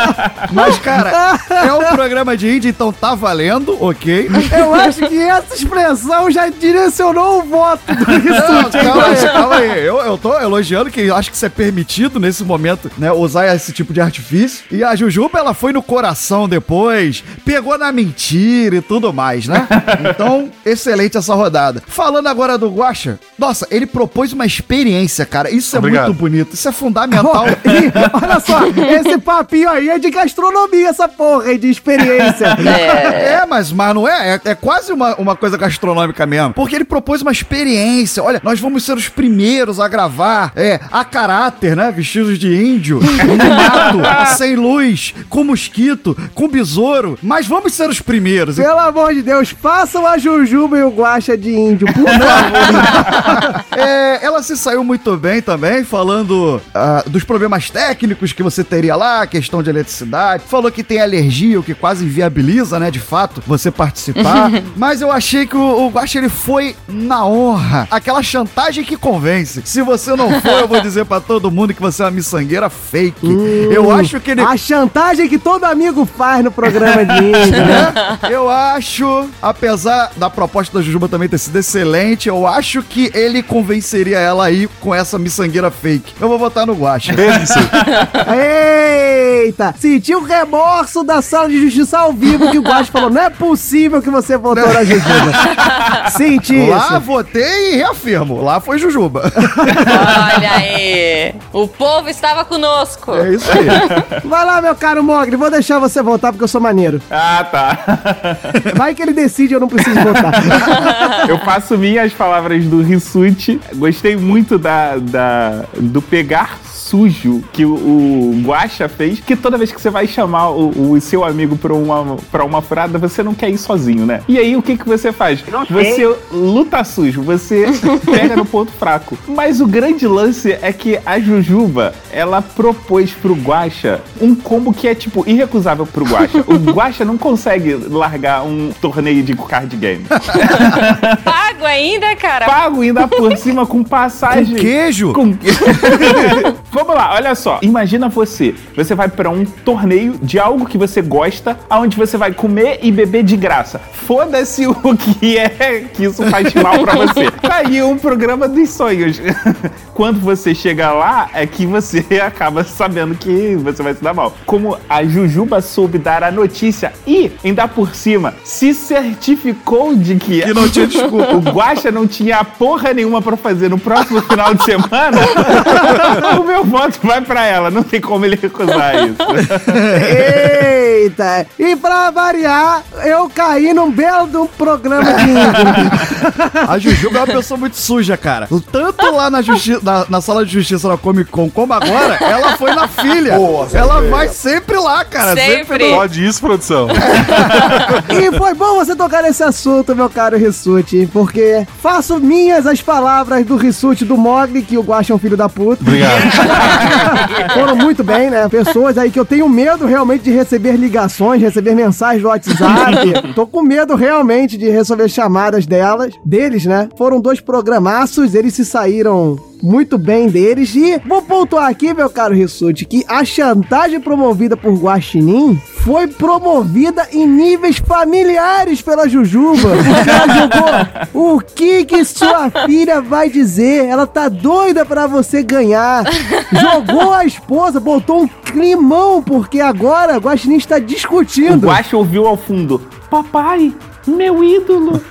Mas, cara, é um programa de índia, então tá valendo, ok? Eu acho que essa expressão já direcionou o voto do Rissuti. calma aí, calma aí. Eu, eu tô elogiando que acho que isso é permitido nesse momento, né? Usar esse tipo de artifício. E a Jujuba, ela foi no coração depois, pegou na mentira e tudo mais, né? Então, excelente essa rodada. Falando agora do Guaxa, nossa, ele propôs uma experiência, cara. Isso é Obrigado. muito bonito, isso é fundamental. Ih, olha só, esse papinho aí é de gastronomia, essa porra aí de experiência. É, mas, mas não é? É, é quase uma, uma coisa gastronômica mesmo. Porque ele propôs uma experiência. Olha, nós vamos ser os primeiros a gravar, é, a caráter, né? Vestidos de índio, no mato, sem luz, com mosquito, com besouro. Mas vamos ser os primeiros. Pelo amor de Deus, façam a Jujuba e o Guaxa de índio, por favor. É, ela se saiu muito bem também, falando ah, dos problemas técnicos que você teria lá, questão de eletricidade. Falou que tem alergia, o que quase inviabiliza, né, de fato, você participar. Mas eu achei que o, o Guaxa, ele foi na honra. Aquela chantagem que convence. Se você não for, eu vou dizer pra todo mundo que você é uma miçangueira fake. eu acho que ele... A chantagem que todo amigo faz no programa de índio, né? Eu acho, apesar da proposta da Jujuba também ter sido excelente, eu acho que ele convenceria ela aí com essa miçangueira fake. Eu vou votar no Guaxa. Eita! Sentiu o remorso da sala de justiça ao vivo que o Guacho falou: não é possível que você votou na Jujuba. Senti Lá isso. votei e reafirmo. Lá foi Jujuba. Olha aí. O povo estava conosco. É isso aí. Vai lá, meu caro Mogri, vou deixar você votar porque eu sou maneiro. Ah, tá. Vai que ele decide, eu não preciso votar. Eu faço minhas palavras do Rissuti. Gostei muito da, da, do pegar sujo que o, o Guaxa fez, que toda vez que você vai chamar o, o seu amigo pra uma, pra uma furada, você não quer ir sozinho, né? E aí, o que, que você faz? Você luta sujo, você pega no ponto fraco. Mas o grande lance é que a Jujuba, ela propôs pro Guaxa um combo que é, tipo, irrecusável pro Guaxa. O Guaxa não consegue largar um torneio de card game. Pago ainda, cara? Pago ainda por cima com passagem. Com queijo? Com... Vamos lá, olha só. Imagina você. Você vai pra um torneio de algo que você gosta, aonde você vai comer e beber de graça. Foda-se o que é que isso faz mal pra você. Tá aí um programa dos sonhos. Quando você chega lá, é que você acaba sabendo que você vai se dar mal. Como a Jujuba soube dar a notícia e, ainda por cima, se certificou de que, Que não tinha desculpa. o Guaxa não tinha porra nenhuma pra fazer no próximo final de semana, o meu voto vai pra ela. Não tem como ele recusar isso. Eita! E pra variar, eu caí num belo de um programa de índio. A Jujuba é uma pessoa muito suja, cara. Tanto lá na, justi- na, na sala de justiça da Comic Con, como agora, ela foi na filha. Boa, ela vai sempre lá, cara. Sempre. no- Pode isso, produção. E foi bom você tocar nesse assunto, meu caro Rissuti, porque faço minhas as palavras do Rissuti do Mogli, que o Guaxa é um filho da puta. Obrigado. Foram muito bem, né? Pessoas aí que eu tenho medo realmente de receber ligações, receber mensagens do WhatsApp. Tô com medo realmente de receber chamadas delas, deles, né? Foram dois programaços, eles se saíram muito bem deles. E vou pontuar aqui, meu caro Rissuti, que a chantagem promovida por Guaxinim foi promovida em níveis familiares pela Jujuba. Porque ela jogou o que que sua filha vai dizer. Ela tá doida pra você ganhar. Jogou a esposa, botou um climão, porque agora Guaxinim está O discutindo. Guaxa ouviu ao fundo: Papai, meu ídolo.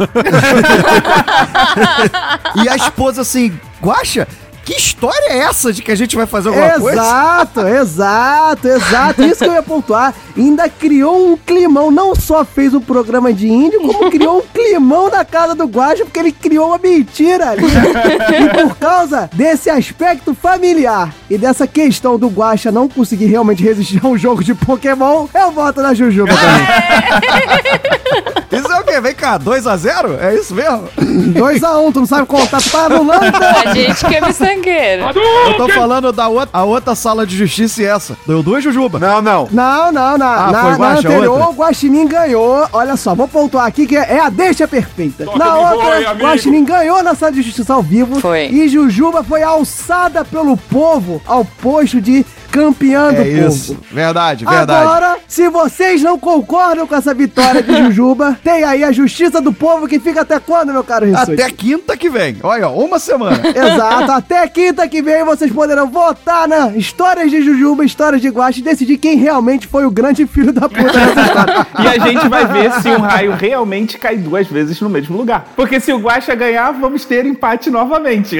E a esposa assim, Guaxa, que história é essa de que a gente vai fazer alguma coisa? Exato, exato, exato. Isso que eu ia pontuar. Ainda criou um climão. Não só fez um programa de índio, como criou um climão na casa do Guaxa, porque ele criou uma mentira ali. E por causa desse aspecto familiar e dessa questão do Guaxa não conseguir realmente resistir a um jogo de Pokémon, eu voto na Jujuba também. Isso é o quê? Vem cá, 2x0? É isso mesmo? 2x1, tu não sabe contar, tu tá anulando. A gente que é miçangueiro. Eu tô falando da outra, a outra sala de justiça e essa. Deu duas Jujuba. Não, não. Não, não, não. Ah, na, foi na anterior, outra? o Guaxinim ganhou. Olha só, vou pontuar aqui que é, é a deixa perfeita. na me outra, amigo. Guaxinim ganhou na sala de justiça ao vivo. Foi. E Jujuba foi alçada pelo povo ao posto de campeã do É povo. isso. Verdade, verdade. Agora, se vocês não concordam com essa vitória de Jujuba, tem aí a justiça do povo que fica até quando, meu caro Rissuti? Até quinta que vem. Olha, uma semana. Exato, até quinta que vem vocês poderão votar na Histórias de Jujuba, Histórias de Guache e decidir quem realmente foi o grande filho da puta dessa história. E a gente vai ver se um raio realmente cai duas vezes no mesmo lugar. Porque se o Guaxa ganhar, vamos ter empate novamente.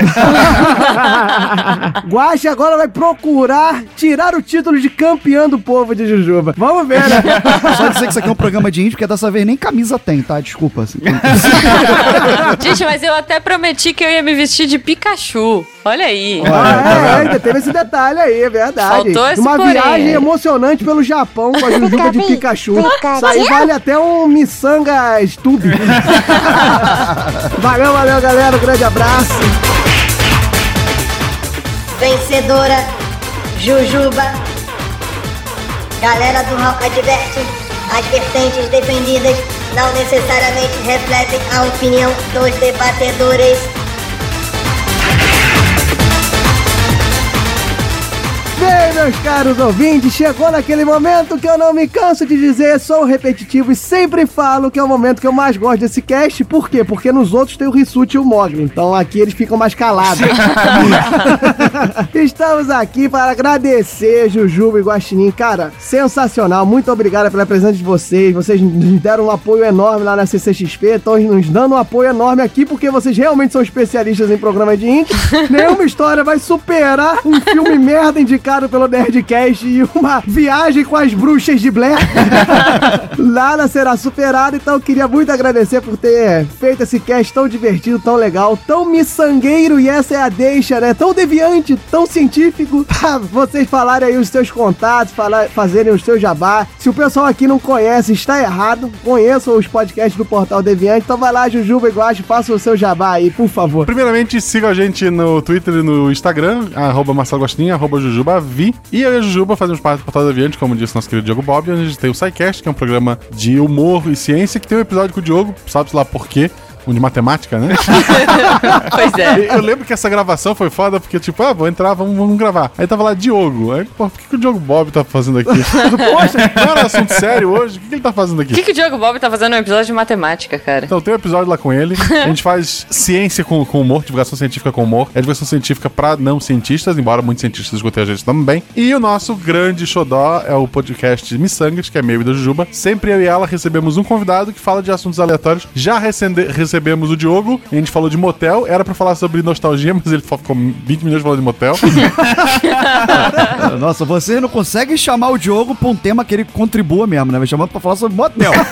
Guache agora vai procurar tirar o título de campeão do povo de Jujuba. Vamos ver, né? Só dizer que isso aqui é um programa de índio, porque dessa vez nem camisa tem, tá? Desculpa. Assim. Gente, mas eu até prometi que eu ia me vestir de Pikachu. Olha aí. Ah, é, ainda teve esse detalhe aí, é verdade. Faltou esse Uma porém. viagem emocionante pelo Japão com a Jujuba de Pikachu. Isso aí vale até um Missangas Tube. valeu, valeu, galera. Um grande abraço. Vencedora, Jujuba. Galera do Rock adverte, as vertentes defendidas não necessariamente refletem a opinião dos debatedores. Bem, meus caros ouvintes, chegou naquele momento que eu não me canso de dizer, sou repetitivo e sempre falo que é o momento que eu mais gosto desse cast. Por quê? Porque nos outros tem o Rissuti e o Mogli, então aqui eles ficam mais calados. Estamos aqui para agradecer Jujuba e Guaxinim. Cara, sensacional. Muito obrigado pela presença de vocês. Vocês nos deram um apoio enorme lá na CCXP. Estão nos dando um apoio enorme aqui porque vocês realmente são especialistas em programa de índio. Nenhuma história vai superar um filme merda indicado pelo Nerdcast e uma viagem com as bruxas de Blair. Nada será superado, então eu queria muito agradecer por ter feito esse cast tão divertido, tão legal, tão miçangueiro, e essa é a deixa, né? Tão deviante, tão científico, pra vocês falarem aí os seus contatos, falar, fazerem o seu jabá. Se o pessoal aqui não conhece, está errado. Conheçam os podcasts do Portal Deviante, então vai lá, Jujuba e Guache, faça o seu jabá aí, por favor. Primeiramente, siga a gente no Twitter e no Instagram, arroba Marcelo arroba Jujubavi. E eu e a Jujuba fazemos parte do Portal Deviante, como disse nosso querido Diogo Bob. A gente tem o SciCast, que é um programa de humor e ciência, que tem um episódio com o Diogo, sabe-se lá por quê. Um de matemática, né? pois é. Eu lembro que essa gravação foi foda, porque, tipo, ah, vou entrar, vamos, vamos gravar. Aí tava lá Diogo. Aí, pô, por que, que o Diogo Bob tá fazendo aqui? Poxa, não era assunto sério hoje? O que, que ele tá fazendo aqui? O que, que o Diogo Bob tá fazendo no episódio de matemática, cara? Então tem um episódio lá com ele. A gente faz ciência com, com humor, divulgação científica com humor. É divulgação científica pra não cientistas, embora muitos cientistas escutem a gente também. E o nosso grande xodó é o podcast Missangas, que é meu e da Jujuba. Sempre eu e ela recebemos um convidado que fala de assuntos aleatórios. Já recende- recebemos o Diogo, a gente falou de motel. Era pra falar sobre nostalgia, mas ele ficou 20 minutos falando de motel. Nossa, você não consegue chamar o Diogo pra um tema que ele contribua mesmo, né? Vai chamando pra falar sobre motel.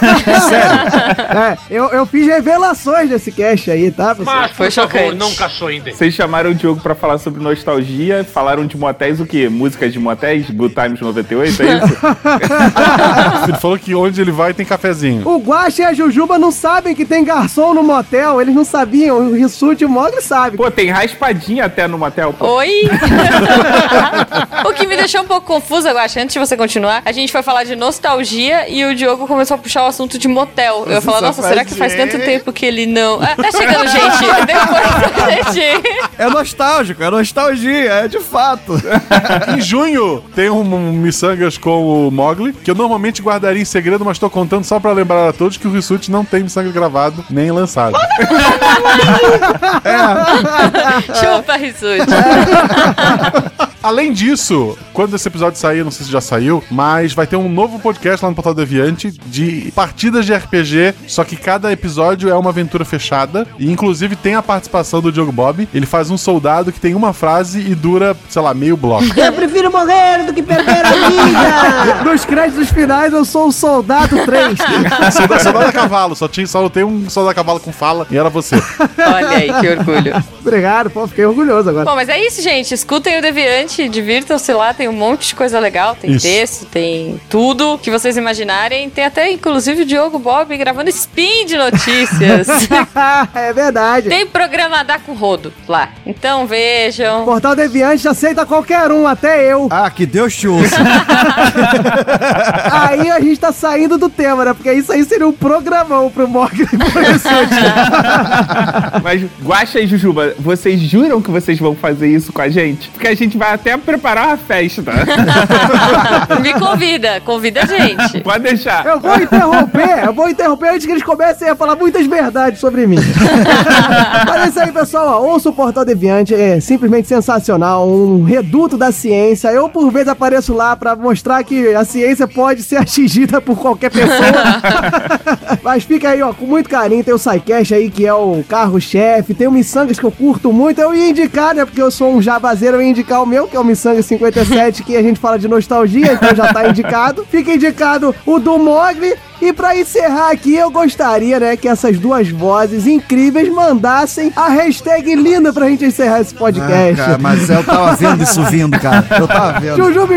É, eu, eu fiz revelações desse cast aí, tá? pessoal? Mas, Foi chocante. não caçoem Vocês chamaram o Diogo pra falar sobre nostalgia, falaram de motéis o quê? Músicas de motéis? Good Times 98, é isso? ele falou que onde ele vai tem cafezinho. O Guache e a Jujuba não sabem que tem garçom no motel, eles não sabiam, o Rissuti e o Mogli sabem. Pô, tem raspadinha até no motel, pô. Oi? o que me deixou um pouco confusa, eu acho, antes de você continuar, a gente foi falar de nostalgia e o Diogo começou a puxar o assunto de motel. Eu ia falar, nossa, será que faz tanto tempo que ele não. Ah, tá chegando, gente. Depois, gente. É nostálgico, é nostalgia, é de fato. em junho tem um, um Missangas com o Mogli, que eu normalmente guardaria em segredo, mas tô contando só pra lembrar a todos que o Rissuti não tem Missangas gravado nem lançado. Chupa, Rissuti. Além disso, quando esse episódio sair, não sei se já saiu, mas vai ter um novo podcast lá no Portal Deviante de partidas de RPG, só que cada episódio é uma aventura fechada e inclusive tem a participação do Diogo Bob. Ele faz um soldado que tem uma frase e dura, sei lá, meio bloco. Eu prefiro morrer do que perder a vida! Nos créditos finais eu sou o Soldado 3. soldado, soldado a cavalo, só, tinha, só tem um soldado a cavalo com fala e era você. Olha aí, que orgulho. Obrigado, pô, fiquei orgulhoso agora. Bom, mas é isso, gente. Escutem o Deviante, divirtam-se lá. Tem um monte de coisa legal. Tem Isso. texto, tem tudo que vocês imaginarem. Tem até, inclusive, o Diogo Bob gravando spin de notícias. é verdade. tem programa da com rodo lá. Então vejam. Portal Deviante aceita qualquer um, até eu. Ah, que Deus te ouça. aí a gente tá saindo do tema, né? Porque isso aí seria um programão pro Morgan e. Mas, Guaxa e Jujuba, vocês juram que vocês vão fazer isso com a gente? Porque a gente vai até preparar uma festa. Me convida, convida a gente. Pode deixar. Eu vou interromper, eu vou interromper antes que eles comecem a falar muitas verdades sobre mim. Mas é isso aí, pessoal. ó, Ouça o Portal Deviante, é simplesmente sensacional, um reduto da ciência. Eu, por vezes, apareço lá pra mostrar que a ciência pode ser atingida por qualquer pessoa. Mas fica aí, ó, com muito carinho. Tem o SciCast aí, que é o carro-chefe. Tem o Missangas, que eu curto muito. Eu ia indicar, né, porque eu sou um jabazeiro, eu ia indicar o meu, que é o Missanga 57, que a gente fala de nostalgia, então já tá indicado. Fica indicado o do Mogli. E pra encerrar aqui, eu gostaria, né, que essas duas vozes incríveis mandassem a hashtag linda pra gente encerrar esse podcast. Ah, cara, mas eu tava vendo isso vindo, cara. Eu tava vendo. Jujuba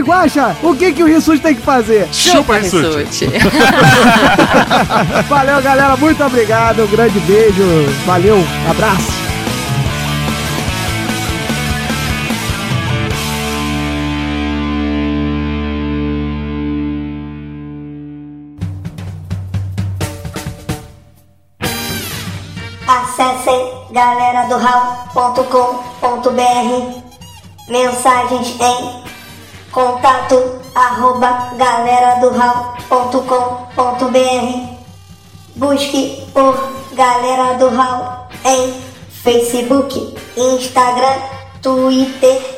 o que que o Rissuti tem que fazer? Chupa, Rissuti. Valeu, galera. Muito obrigado. Um grande beijo. Valeu. Abraço. Galera do Mensagens em contato arroba galera do Busque por Galera do Hall em Facebook, Instagram, Twitter